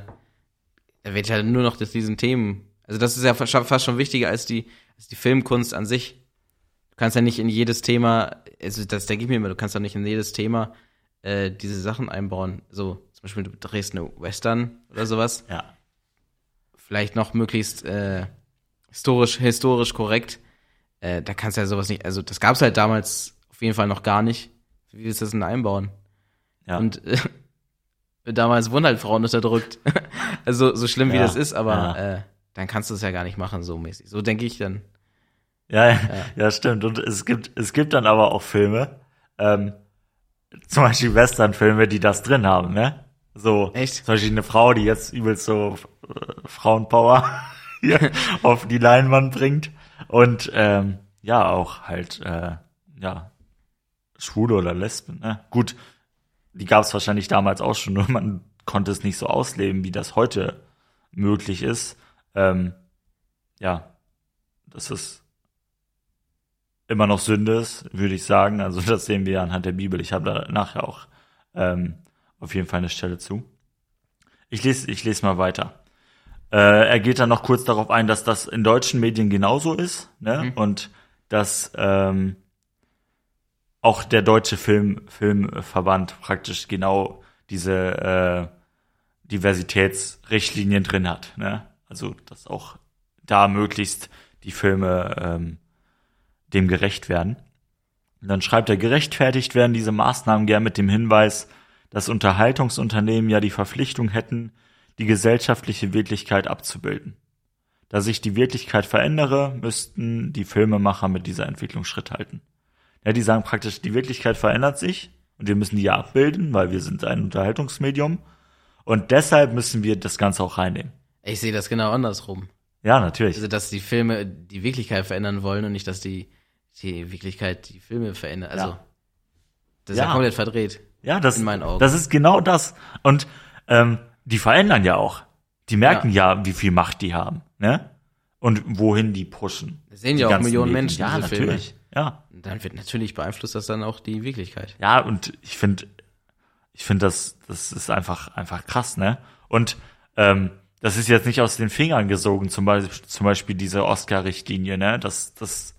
da wird ja nur noch diesen Themen. Also das ist ja fast schon wichtiger als die, als die Filmkunst an sich. Du kannst ja nicht in jedes Thema also das denke ich mir immer, du kannst doch nicht in jedes Thema äh, diese Sachen einbauen. So, zum Beispiel, du drehst eine Western oder sowas. Ja. Vielleicht noch möglichst äh, historisch, historisch korrekt. Äh, da kannst du ja sowas nicht, also das gab's halt damals auf jeden Fall noch gar nicht. Wie willst du das denn einbauen? Ja. Und äh, damals wurden halt Frauen unterdrückt. *laughs* also so schlimm wie Ja, das ist, aber ja. äh, dann kannst du es ja gar nicht machen, so mäßig. So denke ich dann. Ja, ja, ja, stimmt. Und es gibt, es gibt dann aber auch Filme, ähm, zum Beispiel Western-Filme, die das drin haben, ne? So, Echt? zum Beispiel eine Frau, die jetzt übelst so äh, Frauenpower *laughs* hier *laughs* auf die Leinwand bringt. Und ähm, ja, auch halt, äh, ja, Schwule oder Lesben, ne? Gut, die gab es wahrscheinlich damals auch schon, *laughs* nur man konnte es nicht so ausleben, wie das heute möglich ist. Ähm, ja, das ist immer noch Sünde ist, würde ich sagen. Also *laughs* das sehen wir anhand der Bibel. Ich habe da nachher auch ähm, auf jeden Fall eine Stelle zu. Ich lese, ich lese mal weiter. Äh, er geht dann noch kurz darauf ein, dass das in deutschen Medien genauso ist, ne? Mhm. Und dass ähm, auch der deutsche Film, Filmverband praktisch genau diese äh, Diversitätsrichtlinien drin hat, ne? Also dass auch da möglichst die Filme ähm, dem gerecht werden. Und dann schreibt er, gerechtfertigt werden diese Maßnahmen gern mit dem Hinweis, dass dass Unterhaltungsunternehmen ja die Verpflichtung hätten, die gesellschaftliche Wirklichkeit abzubilden. Da sich die Wirklichkeit verändere, müssten die Filmemacher mit dieser Entwicklung Schritt halten. Ja, die sagen praktisch, die Wirklichkeit verändert sich und wir müssen die ja abbilden, weil wir sind ein Unterhaltungsmedium. Und deshalb müssen wir das Ganze auch reinnehmen. Ich sehe das genau andersrum. Ja, natürlich. Also, dass die Filme die Wirklichkeit verändern wollen und nicht, dass die, die Wirklichkeit die Filme verändern. Also, Ja. das ist Ja. ja komplett verdreht. Ja, das, In meinen Augen. das ist genau das. Und ähm, die verändern ja auch. Die merken ja. wie viel Macht die haben, ne? Und wohin die pushen. Das sehen Die ja auch Millionen Medien. Menschen, Ja, diese Filme. Ja. Dann wird natürlich beeinflusst das dann auch die Wirklichkeit. Ja, und ich finde, ich finde das, das ist einfach, einfach krass, ne? Und ähm, das ist jetzt nicht aus den Fingern gesogen, zum Beispiel, zum Beispiel diese Oscar-Richtlinie, ne? Das, das,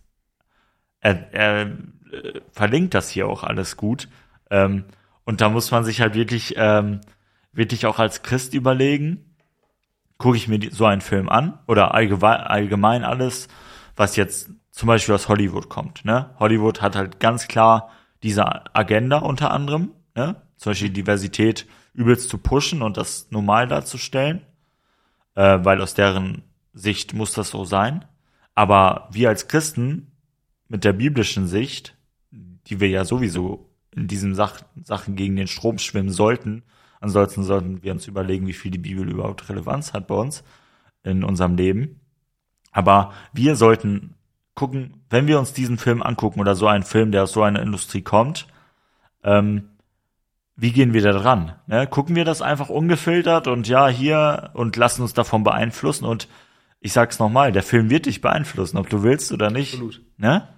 er, er äh, verlinkt das hier auch alles gut. Ähm, und da muss man sich halt wirklich, ähm, wirklich auch als Christ überlegen, gucke ich mir so einen Film an oder allgemein, allgemein alles, was jetzt zum Beispiel aus Hollywood kommt. Ne? Hollywood hat halt ganz klar diese Agenda unter anderem, ne? zum Beispiel Diversität übelst zu pushen und das normal darzustellen, äh, weil aus deren Sicht muss das so sein. Aber wir als Christen mit der biblischen Sicht, die wir ja sowieso in diesen Sach Sachen gegen den Strom schwimmen sollten, ansonsten sollten wir uns überlegen, wie viel die Bibel überhaupt Relevanz hat bei uns in unserem Leben. Aber wir sollten gucken, wenn wir uns diesen Film angucken oder so einen Film, der aus so einer Industrie kommt, ähm, wie gehen wir da dran? Ne? Gucken wir das einfach ungefiltert und ja, hier und lassen uns davon beeinflussen und ich sag's nochmal, der Film wird dich beeinflussen, ob du willst oder nicht. Absolut. Ne?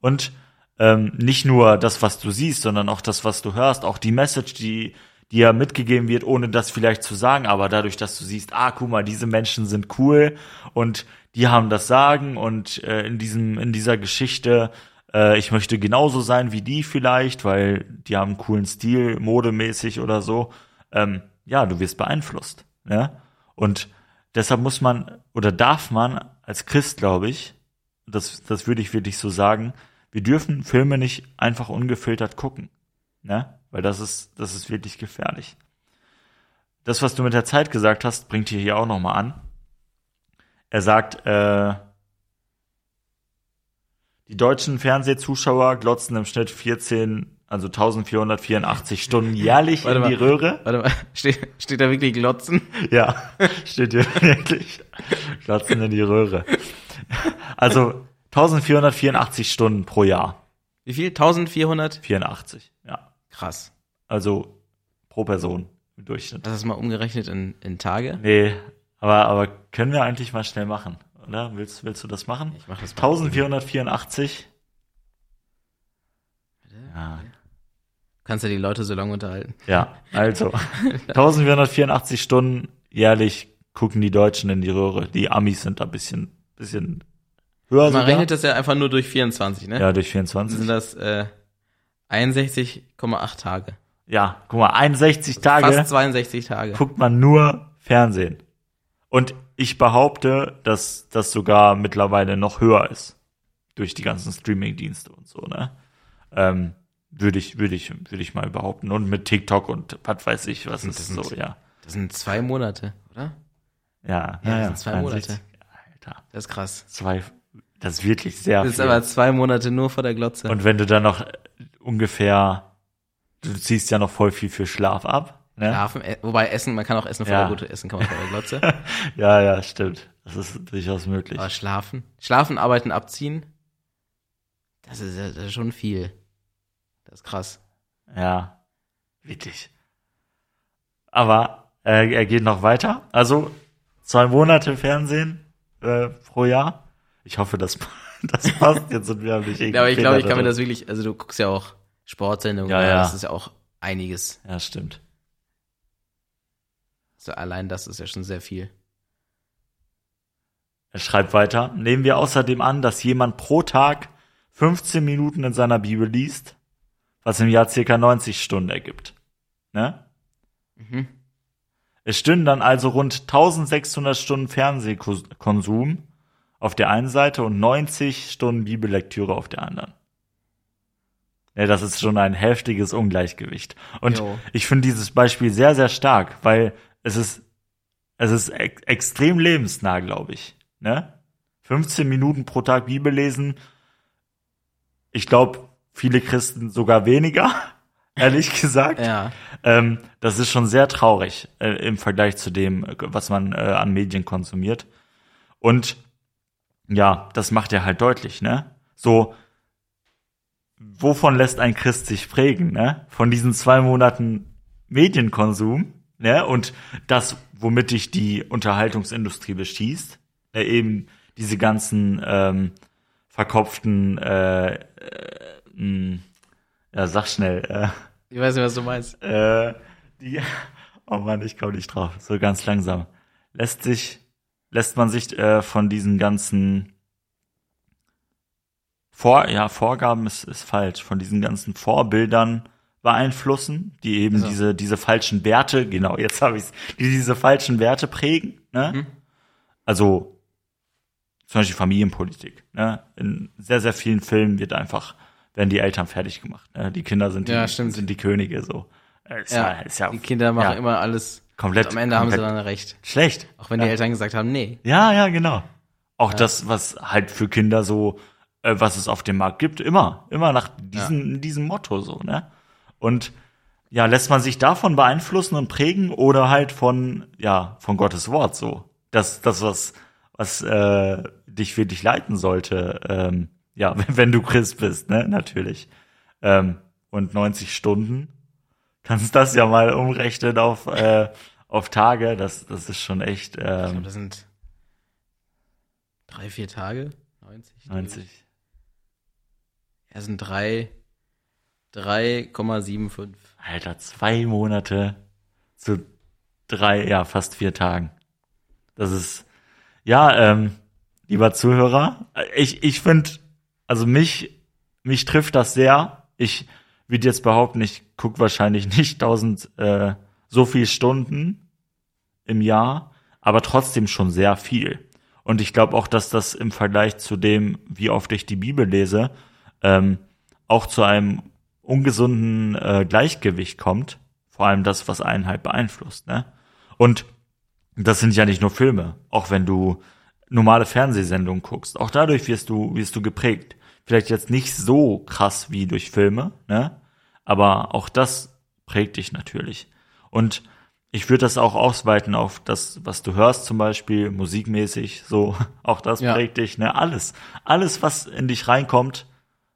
Und ähm, nicht nur das, was du siehst, sondern auch das, was du hörst, auch die Message, die die ja mitgegeben wird, ohne das vielleicht zu sagen, aber dadurch, dass du siehst, ah, guck mal, diese Menschen sind cool und die haben das Sagen und äh, in diesem in dieser Geschichte äh, ich möchte genauso sein wie die vielleicht, weil die haben einen coolen Stil, modemäßig oder so. Ähm, ja, du wirst beeinflusst. Ne? Und deshalb muss man oder darf man als Christ, glaube ich, das, das würde ich wirklich so sagen, wir dürfen Filme nicht einfach ungefiltert gucken. Ne? Weil das ist, das ist wirklich gefährlich. Das, was du mit der Zeit gesagt hast, bringt hier hier auch nochmal an. Er sagt, äh, die deutschen Fernsehzuschauer glotzen im Schnitt 14, also 1484 Stunden jährlich Warte in die mal. Röhre. Warte mal, *laughs* steht, steht da wirklich Glotzen? Ja, *laughs* steht hier wirklich. Glotzen in die Röhre. Also 1484 Stunden pro Jahr. Wie viel? 1400? 84, ja. Krass. Also pro Person im Durchschnitt. Das ist mal umgerechnet in, in Tage. Nee, aber, aber können wir eigentlich mal schnell machen, oder? Willst, willst du das machen? Ich mach das mal. 1484. Ja, Kannst ja die Leute so lange unterhalten. ja, also *laughs* 1484 Stunden jährlich gucken die Deutschen in die Röhre. Die Amis sind da ein bisschen, bisschen höher Man sogar. rechnet das ja einfach nur durch 24, ne? Ja, durch Dann 24. sind das äh, 61,8 Tage. Ja, guck mal, 61 Tage Fast 62 Tage. guckt man nur Fernsehen. Und ich behaupte, dass das sogar mittlerweile noch höher ist. Durch die ganzen Streaming-Dienste und so, ne? Ähm, würde ich, würde ich, würde ich mal behaupten. Und mit TikTok und was weiß ich, was Das ist sind- so, ja. Das sind zwei Monate, oder? Ja, Ja, ja, das sind zwei 61. Alter, Das ist krass. zwei, das ist wirklich sehr Das ist viel. aber zwei Monate nur vor der Glotze. und wenn du dann noch ungefähr, du ziehst ja noch voll viel für Schlaf ab, ne? Schlafen, äh, wobei Essen, man kann auch Essen vor Ja. der Glotze, essen kann man vor der Glotze. *laughs* Ja, ja, stimmt. Das ist durchaus möglich. aber schlafen, schlafen, arbeiten, abziehen, das ist, das ist schon viel. Das ist krass. Ja, wirklich. Aber äh, er geht noch weiter. Also zwei Monate Fernsehen äh, pro Jahr. Ich hoffe, das, *laughs* das passt jetzt und wir haben *laughs* nicht Ja, aber ich irgendwie glaube, ich kann mir da das wirklich, also du guckst ja auch Sportsendungen, Ja, ja, ja. das ist ja auch einiges. Ja, stimmt. Also allein das ist ja schon sehr viel. Er schreibt weiter. Nehmen wir außerdem an, dass jemand pro Tag 15 Minuten in seiner Bibel liest, was im Jahr circa 90 Stunden ergibt. Ne? Mhm. Es stünden dann also rund 1600 Stunden Fernsehkonsum auf der einen Seite und 90 Stunden Bibellektüre auf der anderen. Ja, das ist schon ein heftiges Ungleichgewicht. Und Jo. ich finde dieses Beispiel sehr, sehr stark, weil es ist, es ist ex extrem lebensnah, glaube ich. Ne? 15 Minuten pro Tag Bibel lesen. Ich glaube, viele Christen sogar weniger, *laughs* ehrlich gesagt. Ja. Ähm, das ist schon sehr traurig äh, im Vergleich zu dem, was man äh, an Medien konsumiert. Und ja, das macht er halt deutlich, ne? So, wovon lässt ein Christ sich prägen, ne? Von diesen zwei Monaten Medienkonsum, ne? Und das, womit dich die Unterhaltungsindustrie beschießt, ne? eben diese ganzen ähm, verkopften, äh, äh, mh, ja, sag schnell, äh, Ich weiß nicht, was du meinst. äh, die, *laughs* oh Mann, ich komme nicht drauf, so ganz langsam. Lässt sich, lässt man sich äh, von diesen ganzen Vor, ja, Vorgaben ist, ist falsch, von diesen ganzen Vorbildern beeinflussen, die eben Also. diese, diese falschen Werte, genau, jetzt habe ich's, die diese falschen Werte prägen, ne? Mhm. Also, zum Beispiel Familienpolitik, ne? In sehr, sehr vielen Filmen wird einfach, werden die Eltern fertig gemacht, ne? Die Kinder sind die, Ja, sind die Könige, so. Ist Ja, ja, ist ja die Kinder machen ja, immer alles. komplett, Und am Ende haben sie komplett dann recht. schlecht. Auch wenn die Eltern gesagt haben, nee. Ja, ja, genau. Auch das, was halt für Kinder so, äh, was es auf dem Markt gibt, immer, immer nach diesem, diesem Motto so, ne? Und ja, lässt man sich davon beeinflussen und prägen oder halt von, ja, von Gottes Wort so. Das, das, was, was äh, dich wirklich leiten sollte, ähm, ja, *laughs* wenn du Christ bist, ne, natürlich. Ähm, und 90 Stunden, kannst das ja mal umrechnen auf, äh, auf Tage, das, das ist schon echt, Ich ähm, glaube, das sind drei, vier Tage. 90. 90. Ja, sind drei, 3,75. Alter, zwei Monate zu drei, ja, fast vier Tagen. Das ist, ja, ähm, lieber Zuhörer, ich, ich finde, also mich, mich trifft das sehr. Ich würde jetzt behaupten, ich guck wahrscheinlich *laughs* nicht tausend, äh, so viel Stunden im Jahr, aber trotzdem schon sehr viel. Und ich glaube auch, dass das im Vergleich zu dem, wie oft ich die Bibel lese, ähm, auch zu einem ungesunden äh, Gleichgewicht kommt. Vor allem das, was einen halt beeinflusst. Ne? Und das sind ja nicht nur Filme. Auch wenn du normale Fernsehsendungen guckst, auch dadurch wirst du wirst du geprägt. Vielleicht jetzt nicht so krass wie durch Filme, ne? Aber auch das prägt dich natürlich. Und ich würde das auch ausweiten auf das, was du hörst, zum Beispiel musikmäßig, so *laughs* auch das Ja. prägt dich, ne? Alles, alles, was in dich reinkommt,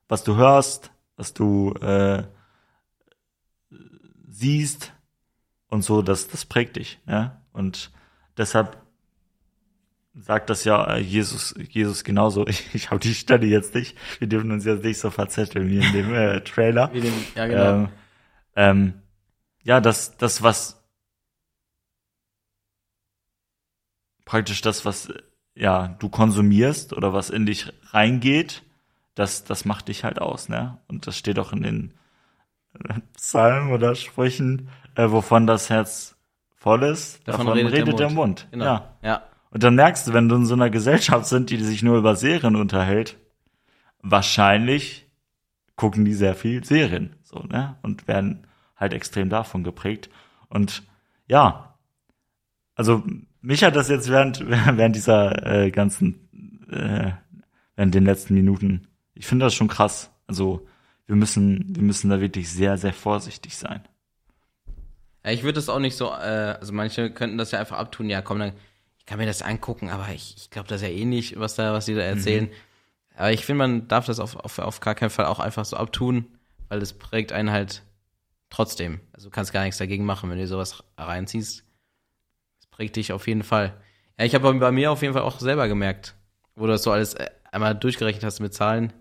was du hörst, was du äh, siehst und so, das, das prägt dich, ne? Und deshalb sagt das ja äh, Jesus, Jesus genauso. *laughs* Ich, ich habe die Stelle jetzt nicht. Wir dürfen uns jetzt nicht so verzetteln wie in dem äh, *laughs* Trailer. Dem, ja, genau. Ähm, ähm, ja, das, das, was praktisch das, was ja du konsumierst oder was in dich reingeht, das, das macht dich halt aus, ne? Und das steht auch in den äh, Psalmen oder Sprüchen, äh, wovon das Herz voll ist, davon, redet, der, Mund. Genau. Ja. ja. Und dann merkst du, wenn du in so einer Gesellschaft sind, die sich nur über Serien unterhält, wahrscheinlich gucken die sehr viel Serien, so, ne? Und werden halt extrem davon geprägt. Und ja, also mich hat das jetzt während, *laughs* während dieser äh, ganzen, äh, während den letzten Minuten, ich finde das schon krass. Also wir müssen, wir müssen da wirklich sehr, sehr vorsichtig sein. Ja, ich würde das auch nicht so, äh, also manche könnten das ja einfach abtun, ja komm, dann, ich kann mir das angucken, aber ich, ich glaube das ja eh nicht, was da, was die da erzählen. Aber ich finde, man darf das auf, auf, auf gar keinen Fall auch einfach so abtun, weil das prägt einen halt trotzdem. Also du kannst gar nichts dagegen machen, wenn du sowas reinziehst. Das prägt dich auf jeden Fall. Ja, ich habe bei mir auf jeden Fall auch selber gemerkt, wo du das so alles äh, einmal durchgerechnet hast mit Zahlen,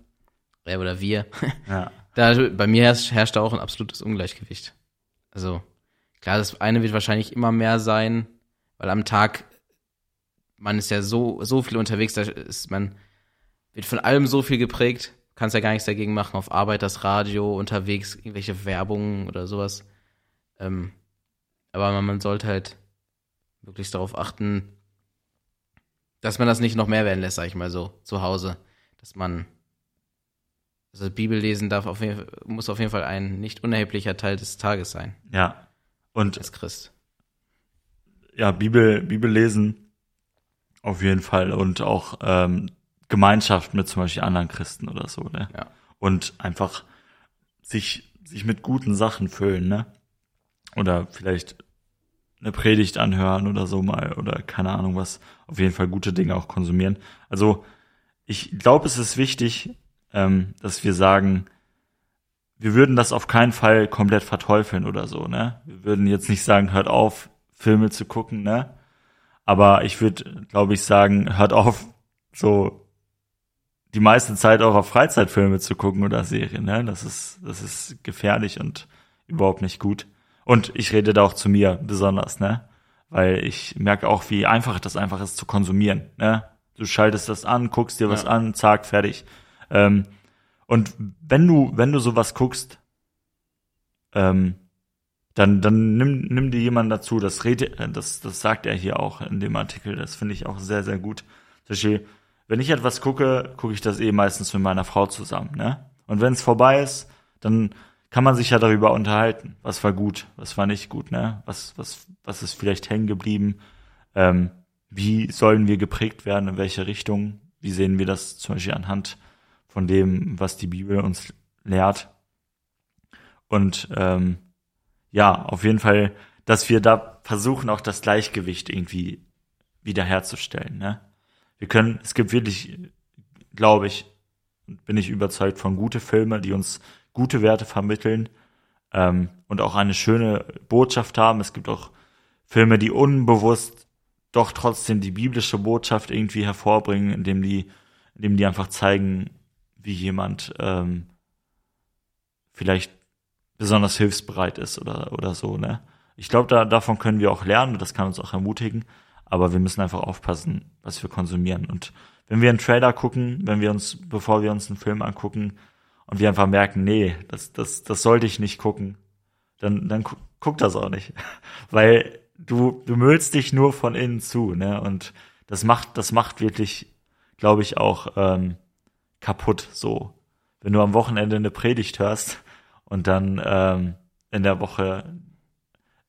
äh, oder wir, *laughs* Ja. da, bei mir herrscht, herrscht da auch ein absolutes Ungleichgewicht. Also, klar, das eine wird wahrscheinlich immer mehr sein, weil am Tag, man ist ja so, so viel unterwegs, da ist man, wird von allem so viel geprägt, kannst ja gar nichts dagegen machen, auf Arbeit, das Radio, unterwegs, irgendwelche Werbungen oder sowas. Ähm, aber man, man sollte halt wirklich darauf achten, dass man das nicht noch mehr werden lässt, sag ich mal so, zu Hause. Dass man Also Bibellesen darf auf jeden, muss auf jeden Fall ein nicht unerheblicher Teil des Tages sein. Ja. Und als Christ. Ja, Bibel, Bibel lesen auf jeden Fall und auch ähm, Gemeinschaft mit zum Beispiel anderen Christen oder so, ne? Ja. Und einfach sich, sich mit guten Sachen füllen, ne? Oder vielleicht eine Predigt anhören oder so mal oder keine Ahnung was. Auf jeden Fall gute Dinge auch konsumieren. Also ich glaube, es ist wichtig, ähm, dass wir sagen, wir würden das auf keinen Fall komplett verteufeln oder so, ne? Wir würden jetzt nicht sagen, hört auf, Filme zu gucken, ne? Aber ich würde, glaube ich, sagen, hört auf, so die meiste Zeit auch auf Freizeitfilme zu gucken oder Serien, ne? Das ist, das ist gefährlich und überhaupt nicht gut. Und ich rede da auch zu mir besonders, ne? Weil ich merke auch, wie einfach das einfach ist zu konsumieren, ne? Du schaltest das an, guckst dir was Ja. an, zack, fertig. Ähm, und wenn du, wenn du sowas guckst, ähm, dann, dann nimm, nimm dir jemanden dazu. Das redet, das, das sagt er hier auch in dem Artikel. Das finde ich auch sehr, sehr gut. Zum Beispiel, wenn ich etwas gucke, gucke ich das eh meistens mit meiner Frau zusammen, ne? Und wenn es vorbei ist, dann kann man sich ja darüber unterhalten. Was war gut, was war nicht gut, ne? Was, was, was ist vielleicht hängen geblieben? Ähm, wie sollen wir geprägt werden? In welche Richtung? Wie sehen wir das zum Beispiel anhand von dem, was die Bibel uns lehrt? Und ähm, ja, auf jeden Fall, dass wir da versuchen, auch das Gleichgewicht irgendwie wiederherzustellen. Ne? Wir können, es gibt wirklich, glaube ich, bin ich überzeugt von gute Filme, die uns gute Werte vermitteln ähm, und auch eine schöne Botschaft haben. Es gibt auch Filme, die unbewusst doch trotzdem die biblische Botschaft irgendwie hervorbringen, indem die, indem die einfach zeigen, wie jemand ähm, vielleicht besonders hilfsbereit ist oder, oder so, ne? Ich glaube, da, davon können wir auch lernen und das kann uns auch ermutigen, aber wir müssen einfach aufpassen, was wir konsumieren. Und wenn wir einen Trailer gucken, wenn wir uns, bevor wir uns einen Film angucken und wir einfach merken, nee, das, das, das sollte ich nicht gucken, dann, dann gu guck das auch nicht. *laughs* Weil du, du müllst dich nur von innen zu, ne? Und das macht, das macht wirklich, glaube ich, auch ähm, kaputt so. Wenn du am Wochenende eine Predigt hörst und dann ähm, in der Woche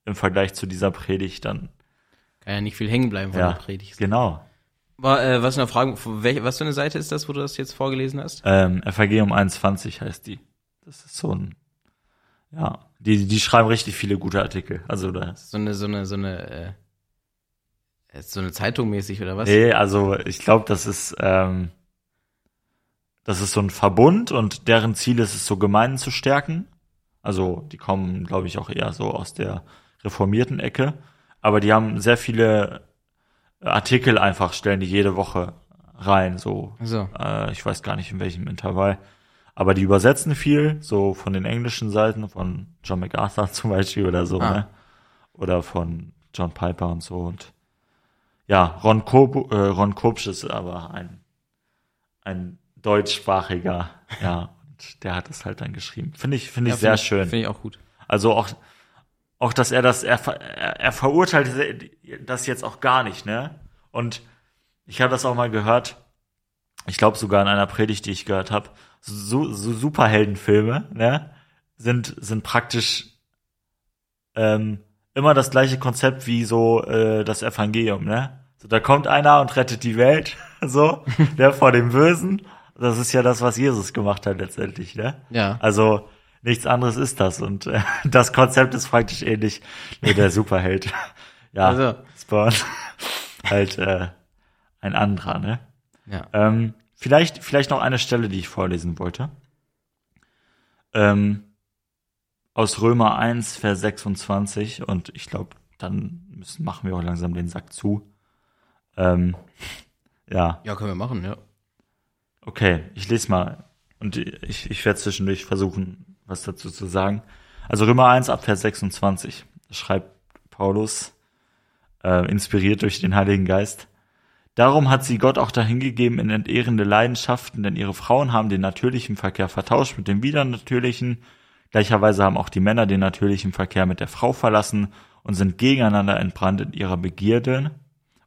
im Vergleich zu dieser Predigt dann Kann ja nicht viel hängen bleiben von ja der Predigt. genau War, äh, was eine Frage, welche, was für eine Seite ist das, wo du das jetzt vorgelesen hast? ähm, FAG um 21 heißt die das ist so ein ja die die schreiben richtig viele gute Artikel also da So eine, so eine, so eine, äh, so eine Zeitung mäßig oder was? nee also ich glaube das ist ähm, das ist so ein Verbund und deren Ziel ist es so Gemeinden zu stärken also die kommen glaube ich auch eher so aus der reformierten Ecke aber die haben sehr viele Artikel einfach stellen die jede Woche rein so So. Äh, ich weiß gar nicht in welchem Intervall. Aber die übersetzen viel, so von den englischen Seiten, von John MacArthur *laughs* zum Beispiel oder so, Ah. ne? Oder von John Piper und so. Und ja, Ron, Kob, äh, Ron Kopsch ist aber ein, ein deutschsprachiger, ja, und der hat es halt dann geschrieben. Finde ich, finde ich Ja, sehr find schön. Finde ich auch gut. Also auch, auch, dass er das, er, er, er verurteilt das jetzt auch gar nicht, ne? Und ich habe das auch mal gehört, ich glaube sogar in einer Predigt, die ich gehört habe, so, so Superheldenfilme, ne, sind, sind praktisch ähm, immer das gleiche Konzept wie so äh, das Evangelium, ne? So, da kommt einer und rettet die Welt, *laughs* so, der vor dem Bösen. Das ist ja das, was Jesus gemacht hat letztendlich, ne? Ja. Also nichts anderes ist das und äh, *laughs* das Konzept ist praktisch ähnlich. Nur der Superheld. *laughs* ja, Also. Spawn. *laughs* halt äh, ein anderer, ne? Ja. Ähm, vielleicht, vielleicht noch eine Stelle, die ich vorlesen wollte. Ähm, aus Römer 1, Vers 26 und ich glaube, dann müssen, machen wir auch langsam den Sack zu. Ähm, ja, Ja, können wir machen, ja. Okay, ich lese mal und ich, ich werde zwischendurch versuchen, was dazu zu sagen. Also Römer 1 ab Vers 26 da schreibt Paulus, äh, inspiriert durch den Heiligen Geist. Darum hat sie Gott auch dahingegeben in entehrende Leidenschaften, denn ihre Frauen haben den natürlichen Verkehr vertauscht mit dem widernatürlichen. Gleicherweise haben auch die Männer den natürlichen Verkehr mit der Frau verlassen und sind gegeneinander entbrannt in ihrer Begierde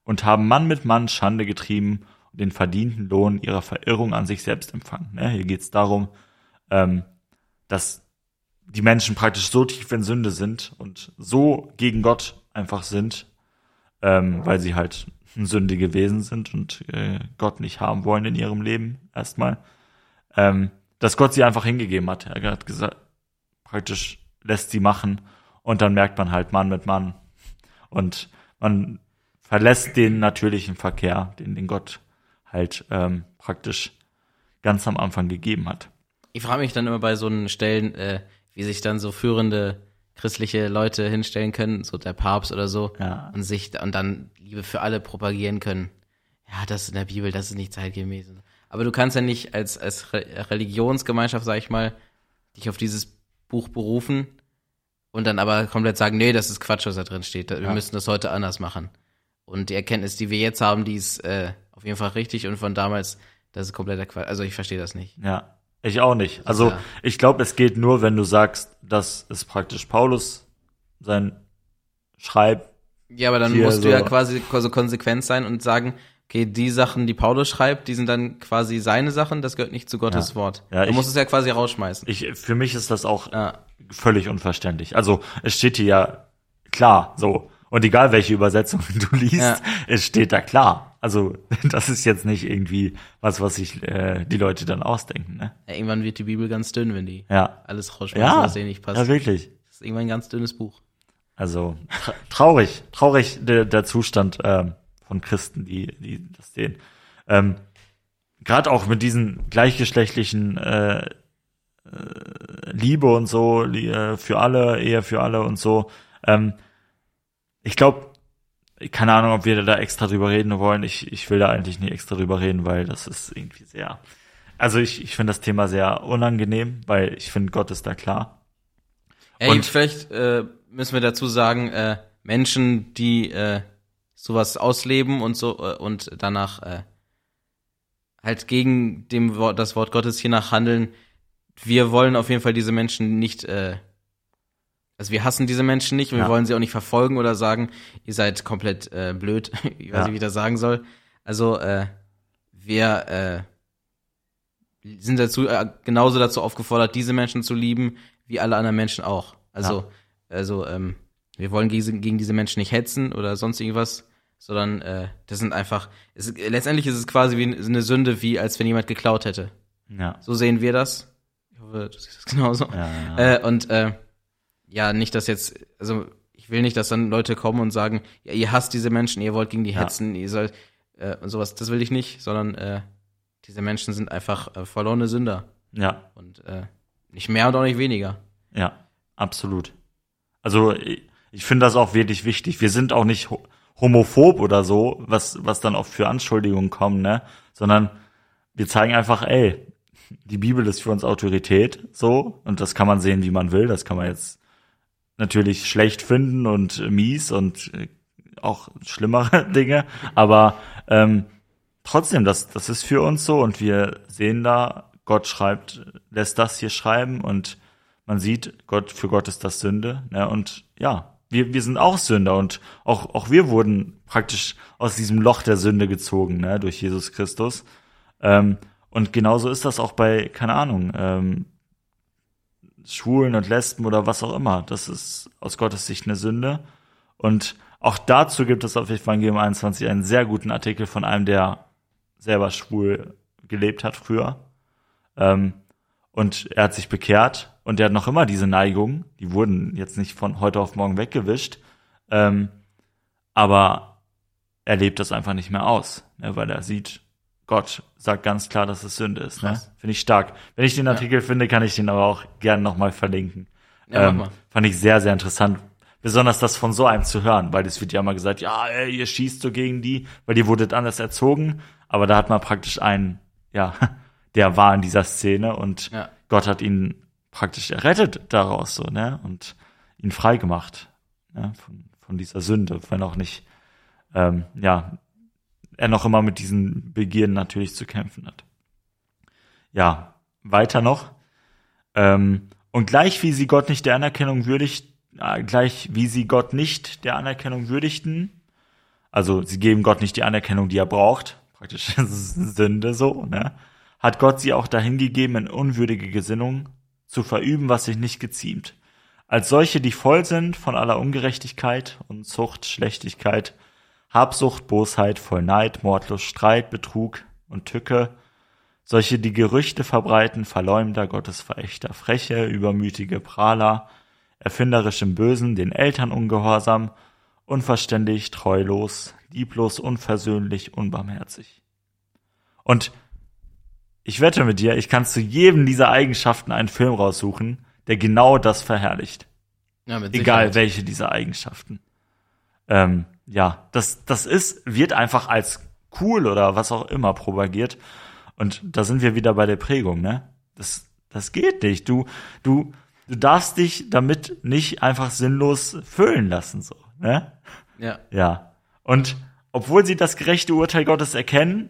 und haben Mann mit Mann Schande getrieben den verdienten Lohn ihrer Verirrung an sich selbst empfangen. Ne? Hier geht es darum, ähm, dass die Menschen praktisch so tief in Sünde sind und so gegen Gott einfach sind, ähm, weil sie halt Sünde gewesen sind und äh, Gott nicht haben wollen in ihrem Leben erstmal, ähm, dass Gott sie einfach hingegeben hat. Er hat gesagt, praktisch lässt sie machen und dann merkt man halt Mann mit Mann und man verlässt den natürlichen Verkehr, den den Gott halt ähm, praktisch ganz am Anfang gegeben hat. Ich frage mich dann immer bei so einen Stellen, äh, wie sich dann so führende christliche Leute hinstellen können, so der Papst oder so, Ja. und sich und dann Liebe für alle propagieren können. Ja, das ist in der Bibel, das ist nicht zeitgemäß. Aber du kannst ja nicht als als Re Religionsgemeinschaft, sag ich mal, dich auf dieses Buch berufen und dann aber komplett sagen, nee, das ist Quatsch, was da drin steht. Wir Ja. müssen das heute anders machen. Und die Erkenntnis, die wir jetzt haben, die ist äh, auf jeden Fall richtig und von damals, das ist kompletter Quatsch. Also ich verstehe das nicht. Ja, ich auch nicht. Also Ja. ich glaube, es geht nur, wenn du sagst, dass es praktisch Paulus sein Schreib. Ja, aber dann musst du so- ja quasi so konsequent sein und sagen, okay, die Sachen, die Paulus schreibt, die sind dann quasi seine Sachen, das gehört nicht zu Gottes Ja. Wort. Ja, du ich- musst es ja quasi rausschmeißen. Ich, für mich ist das auch ja. völlig unverständlich. Also es steht hier ja klar so. Und egal welche Übersetzung *laughs* du liest, es steht da klar. Also *laughs* das ist jetzt nicht irgendwie was, was sich äh, die Leute dann ausdenken. Ne? ja, irgendwann wird die Bibel ganz dünn, wenn die Ja. alles rausschmeißen, Ja, was denen nicht passt. ja, wirklich. das ist irgendwann ein ganz dünnes Buch. Also tra traurig, traurig der, der Zustand ähm, von Christen, die, die das sehen. Ähm, Gerade auch mit diesen gleichgeschlechtlichen äh, äh, Liebe und so, äh, für alle, Ehe für alle und so. Ähm, ich glaube, keine Ahnung, ob wir da extra drüber reden wollen. Ich, ich will da eigentlich nicht extra drüber reden, weil das ist irgendwie sehr. Also ich, ich finde das Thema sehr unangenehm, weil ich finde, Gott ist da klar. Ey, Und- vielleicht äh, müssen wir dazu sagen, äh, Menschen, die äh, sowas ausleben und so äh, und danach äh, halt gegen dem Wort, das Wort Gottes hier nach handeln, wir wollen auf jeden Fall diese Menschen nicht, äh, also wir hassen diese Menschen nicht und Ja. wir wollen sie auch nicht verfolgen oder sagen, ihr seid komplett äh, blöd, *laughs* ich weiß Ja. nicht, wie ich das sagen soll. Also äh, wir äh, sind dazu äh, genauso dazu aufgefordert, diese Menschen zu lieben, wie alle anderen Menschen auch. Also, also ähm, wir wollen gegen, gegen diese Menschen nicht hetzen oder sonst irgendwas, sondern äh, das sind einfach. Es, letztendlich ist es quasi wie eine Sünde, wie als wenn jemand geklaut hätte. Ja. So sehen wir das. Ich hoffe, du siehst das genauso. Ja, ja. Äh, und äh, ja, nicht, dass jetzt, also ich will nicht, dass dann Leute kommen und sagen, ja, ihr hasst diese Menschen, ihr wollt gegen die Ja. hetzen, ihr sollt äh, und sowas. Das will ich nicht, sondern äh, diese Menschen sind einfach äh, verlorene Sünder ja. und äh, nicht mehr und auch nicht weniger. Ja, absolut. Also ich, ich finde das auch wirklich wichtig. Wir sind auch nicht ho homophob oder so, was, was dann oft für Anschuldigungen kommen, ne? Sondern wir zeigen einfach, ey, die Bibel ist für uns Autorität, so, und das kann man sehen, wie man will. Das kann man jetzt natürlich schlecht finden und äh, mies und äh, auch schlimmere *laughs* Dinge, aber ähm, trotzdem, das, das ist für uns so und wir sehen da, Gott schreibt, lässt das hier schreiben und man sieht, Gott, für Gott ist das Sünde, ne, und ja, wir, wir sind auch Sünder und auch, auch wir wurden praktisch aus diesem Loch der Sünde gezogen, ne, durch Jesus Christus. Ähm, und genauso ist das auch bei, keine Ahnung, ähm, Schwulen und Lesben oder was auch immer. Das ist aus Gottes Sicht eine Sünde. Und auch dazu gibt es auf Evangelium 21 einen sehr guten Artikel von einem, der selber schwul gelebt hat früher. Ähm, und er hat sich bekehrt und er hat noch immer diese Neigung. Die wurden jetzt nicht von heute auf morgen weggewischt. Ähm, aber er lebt das einfach nicht mehr aus, ne, weil er sieht, Gott sagt ganz klar, dass es Sünde ist. Ne? Finde ich stark. Wenn ich den Artikel finde, kann ich den aber auch gern nochmal verlinken. Ja, ähm, fand ich sehr, sehr interessant. Besonders das von so einem zu hören, weil es wird ja immer gesagt, ja, ey, ihr schießt so gegen die, weil ihr wurdet anders erzogen. Aber da hat man praktisch einen, ja, *laughs* der war in dieser Szene und Ja. Gott hat ihn praktisch errettet daraus, so, ne? Und ihn frei gemacht, ne? Von, von dieser Sünde, wenn auch nicht, ähm, ja, er noch immer mit diesen Begierden natürlich zu kämpfen hat. Ja, weiter noch. Ähm, und gleich wie sie Gott nicht der Anerkennung würdigt, äh, gleich wie sie Gott nicht der Anerkennung würdigten, also sie geben Gott nicht die Anerkennung, die er braucht, praktisch *laughs* Sünde so, ne? hat Gott sie auch dahingegeben, in unwürdige Gesinnung zu verüben, was sich nicht geziemt. Als solche, die voll sind von aller Ungerechtigkeit und Zucht, Schlechtigkeit, Habsucht, Bosheit, voll Neid, Mordlust, Streit, Betrug und Tücke, solche, die Gerüchte verbreiten, Verleumder, Gottesverächter, Freche, übermütige Prahler, erfinderisch im Bösen, den Eltern ungehorsam, unverständig, treulos, lieblos, unversöhnlich, unbarmherzig. Und ich wette mit dir, ich kann zu jedem dieser Eigenschaften einen Film raussuchen, der genau das verherrlicht. Ja, mit Egal welche dieser Eigenschaften. Ähm, ja, das, das ist, wird einfach als cool oder was auch immer propagiert. Und da sind wir wieder bei der Prägung, ne? Das, das geht nicht. Du, du, du darfst dich damit nicht einfach sinnlos füllen lassen, so, ne? Ja. Ja. Und obwohl sie das gerechte Urteil Gottes erkennen,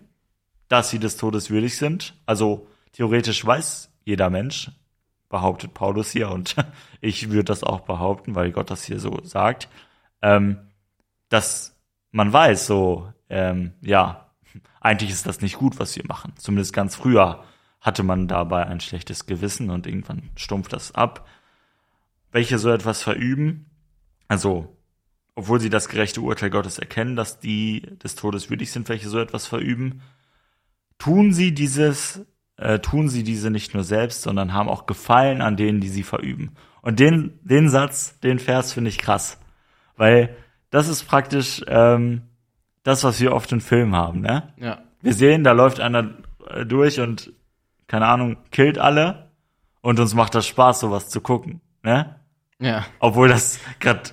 dass sie des Todes würdig sind, also theoretisch weiß jeder Mensch, behauptet Paulus hier, und *laughs* ich würde das auch behaupten, weil Gott das hier so sagt, ähm, dass man weiß, so, ähm, ja, eigentlich ist das nicht gut, was wir machen. Zumindest ganz früher hatte man dabei ein schlechtes Gewissen und irgendwann stumpft das ab. Welche so etwas verüben, also obwohl sie das gerechte Urteil Gottes erkennen, dass die des Todes würdig sind, welche so etwas verüben, tun sie dieses, äh, tun sie diese nicht nur selbst, sondern haben auch Gefallen an denen, die sie verüben. Und den, den Satz, den Vers finde ich krass, weil das ist praktisch ähm, das, was wir oft in Filmen haben, ne? Ja. Wir sehen, da läuft einer äh, durch und keine Ahnung, killt alle und uns macht das Spaß, sowas zu gucken, ne? Ja. Obwohl das gerade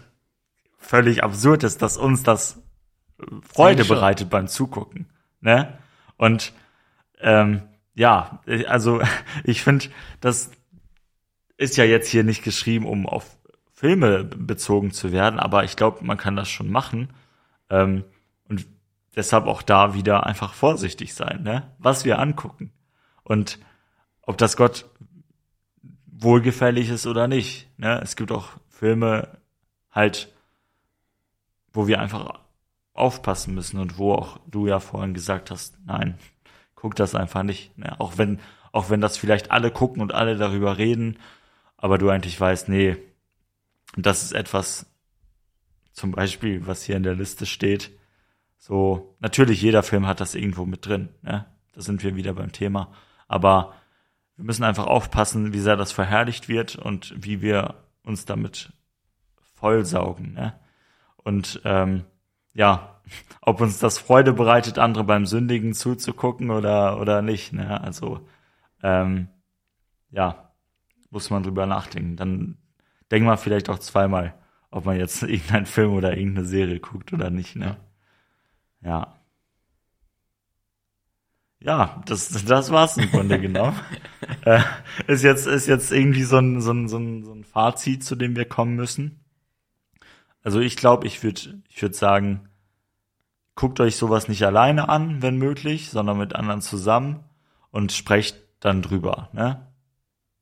völlig absurd ist, dass uns das Freude bereitet beim Zugucken. Ne? Und ähm, ja, also *laughs* ich finde, das ist ja jetzt hier nicht geschrieben, um auf Filme bezogen zu werden, aber ich glaube, man kann das schon machen. Ähm, und deshalb auch da wieder einfach vorsichtig sein, ne? was wir angucken. Und ob das Gott wohlgefällig ist oder nicht. Ne? Es gibt auch Filme halt, wo wir einfach aufpassen müssen und wo auch du ja vorhin gesagt hast, nein, guck das einfach nicht. Ne? Auch wenn, auch wenn das vielleicht alle gucken und alle darüber reden, aber du eigentlich weißt, nee, das ist etwas, zum Beispiel, was hier in der Liste steht. So, natürlich, jeder Film hat das irgendwo mit drin, ne? Da sind wir wieder beim Thema. Aber wir müssen einfach aufpassen, wie sehr das verherrlicht wird und wie wir uns damit vollsaugen. Ne? Und ähm, ja, *laughs* ob uns das Freude bereitet, andere beim Sündigen zuzugucken oder oder nicht. Ne? Also ähm, ja, muss man drüber nachdenken. Dann denkt man vielleicht auch zweimal, ob man jetzt *laughs* irgendeinen Film oder irgendeine Serie guckt oder nicht. Ne? Ja. Ja, das, das war's im Grunde genau. *laughs* äh, ist jetzt, ist jetzt irgendwie so ein, so ein, so ein, so ein Fazit, zu dem wir kommen müssen. Also ich glaube, ich würde, ich würde sagen, guckt euch sowas nicht alleine an, wenn möglich, sondern mit anderen zusammen und sprecht dann drüber, ne?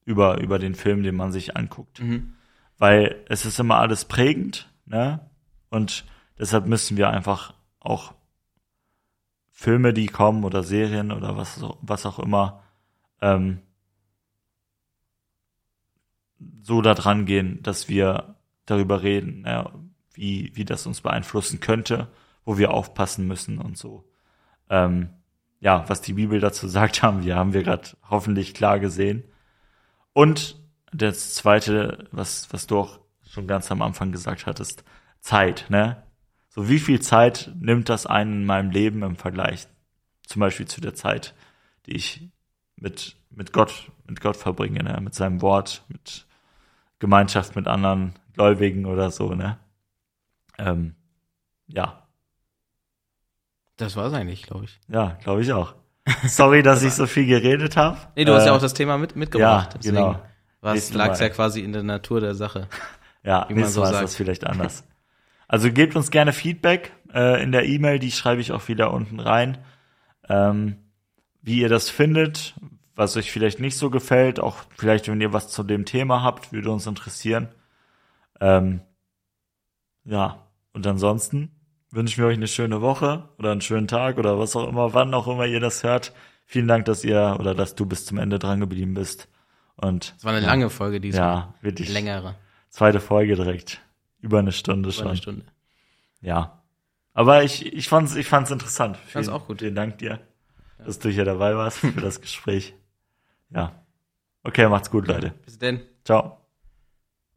Über, über den Film, den man sich anguckt. Mhm. Weil es ist immer alles prägend, ne? Und deshalb müssen wir einfach auch Filme, die kommen oder Serien oder was, was auch immer, ähm, so da dran gehen, dass wir darüber reden, ja, wie, wie das uns beeinflussen könnte, wo wir aufpassen müssen und so. Ähm, ja, was die Bibel dazu *laughs* sagt haben, wir haben wir gerade hoffentlich klar gesehen. Und das zweite, was, was du auch schon ganz am Anfang gesagt hattest, Zeit, ne? So wie viel Zeit nimmt das einen in meinem Leben im Vergleich zum Beispiel zu der Zeit, die ich mit, mit Gott, mit Gott verbringe, ne? Mit seinem Wort, mit Gemeinschaft mit anderen Gläubigen oder so, ne? Ähm, ja, Das war's eigentlich, glaube ich. ja, glaube ich auch. Sorry, dass ich *laughs* so viel geredet habe. Nee, du hast ja auch das Thema mit, mitgebracht. ja, deswegen genau. Was Mal. ja quasi in der Natur der Sache. *laughs* Ja, wie man so sagt. das vielleicht anders. Also gebt uns gerne Feedback äh, in der E-Mail, die schreibe ich auch wieder unten rein. Ähm, wie ihr das findet, was euch vielleicht nicht so gefällt, auch vielleicht, wenn ihr was zu dem Thema habt, würde uns interessieren. Ähm, ja, und ansonsten wünsche ich mir euch eine schöne Woche oder einen schönen Tag oder was auch immer, wann auch immer ihr das hört. Vielen Dank, dass ihr oder dass du bis zum Ende dran geblieben bist. Und Es war eine ja, lange Folge diesmal. Ja, wirklich. Längere. Zweite Folge direkt. Über eine Stunde Über schon. eine Stunde. Ja. Aber ich, ich fand's, ich fand's interessant. Ich fand's auch gut. Vielen Dank dir, dass du hier dabei warst für das Gespräch. Ja. Okay, macht's gut, Leute. Bis denn. Ciao.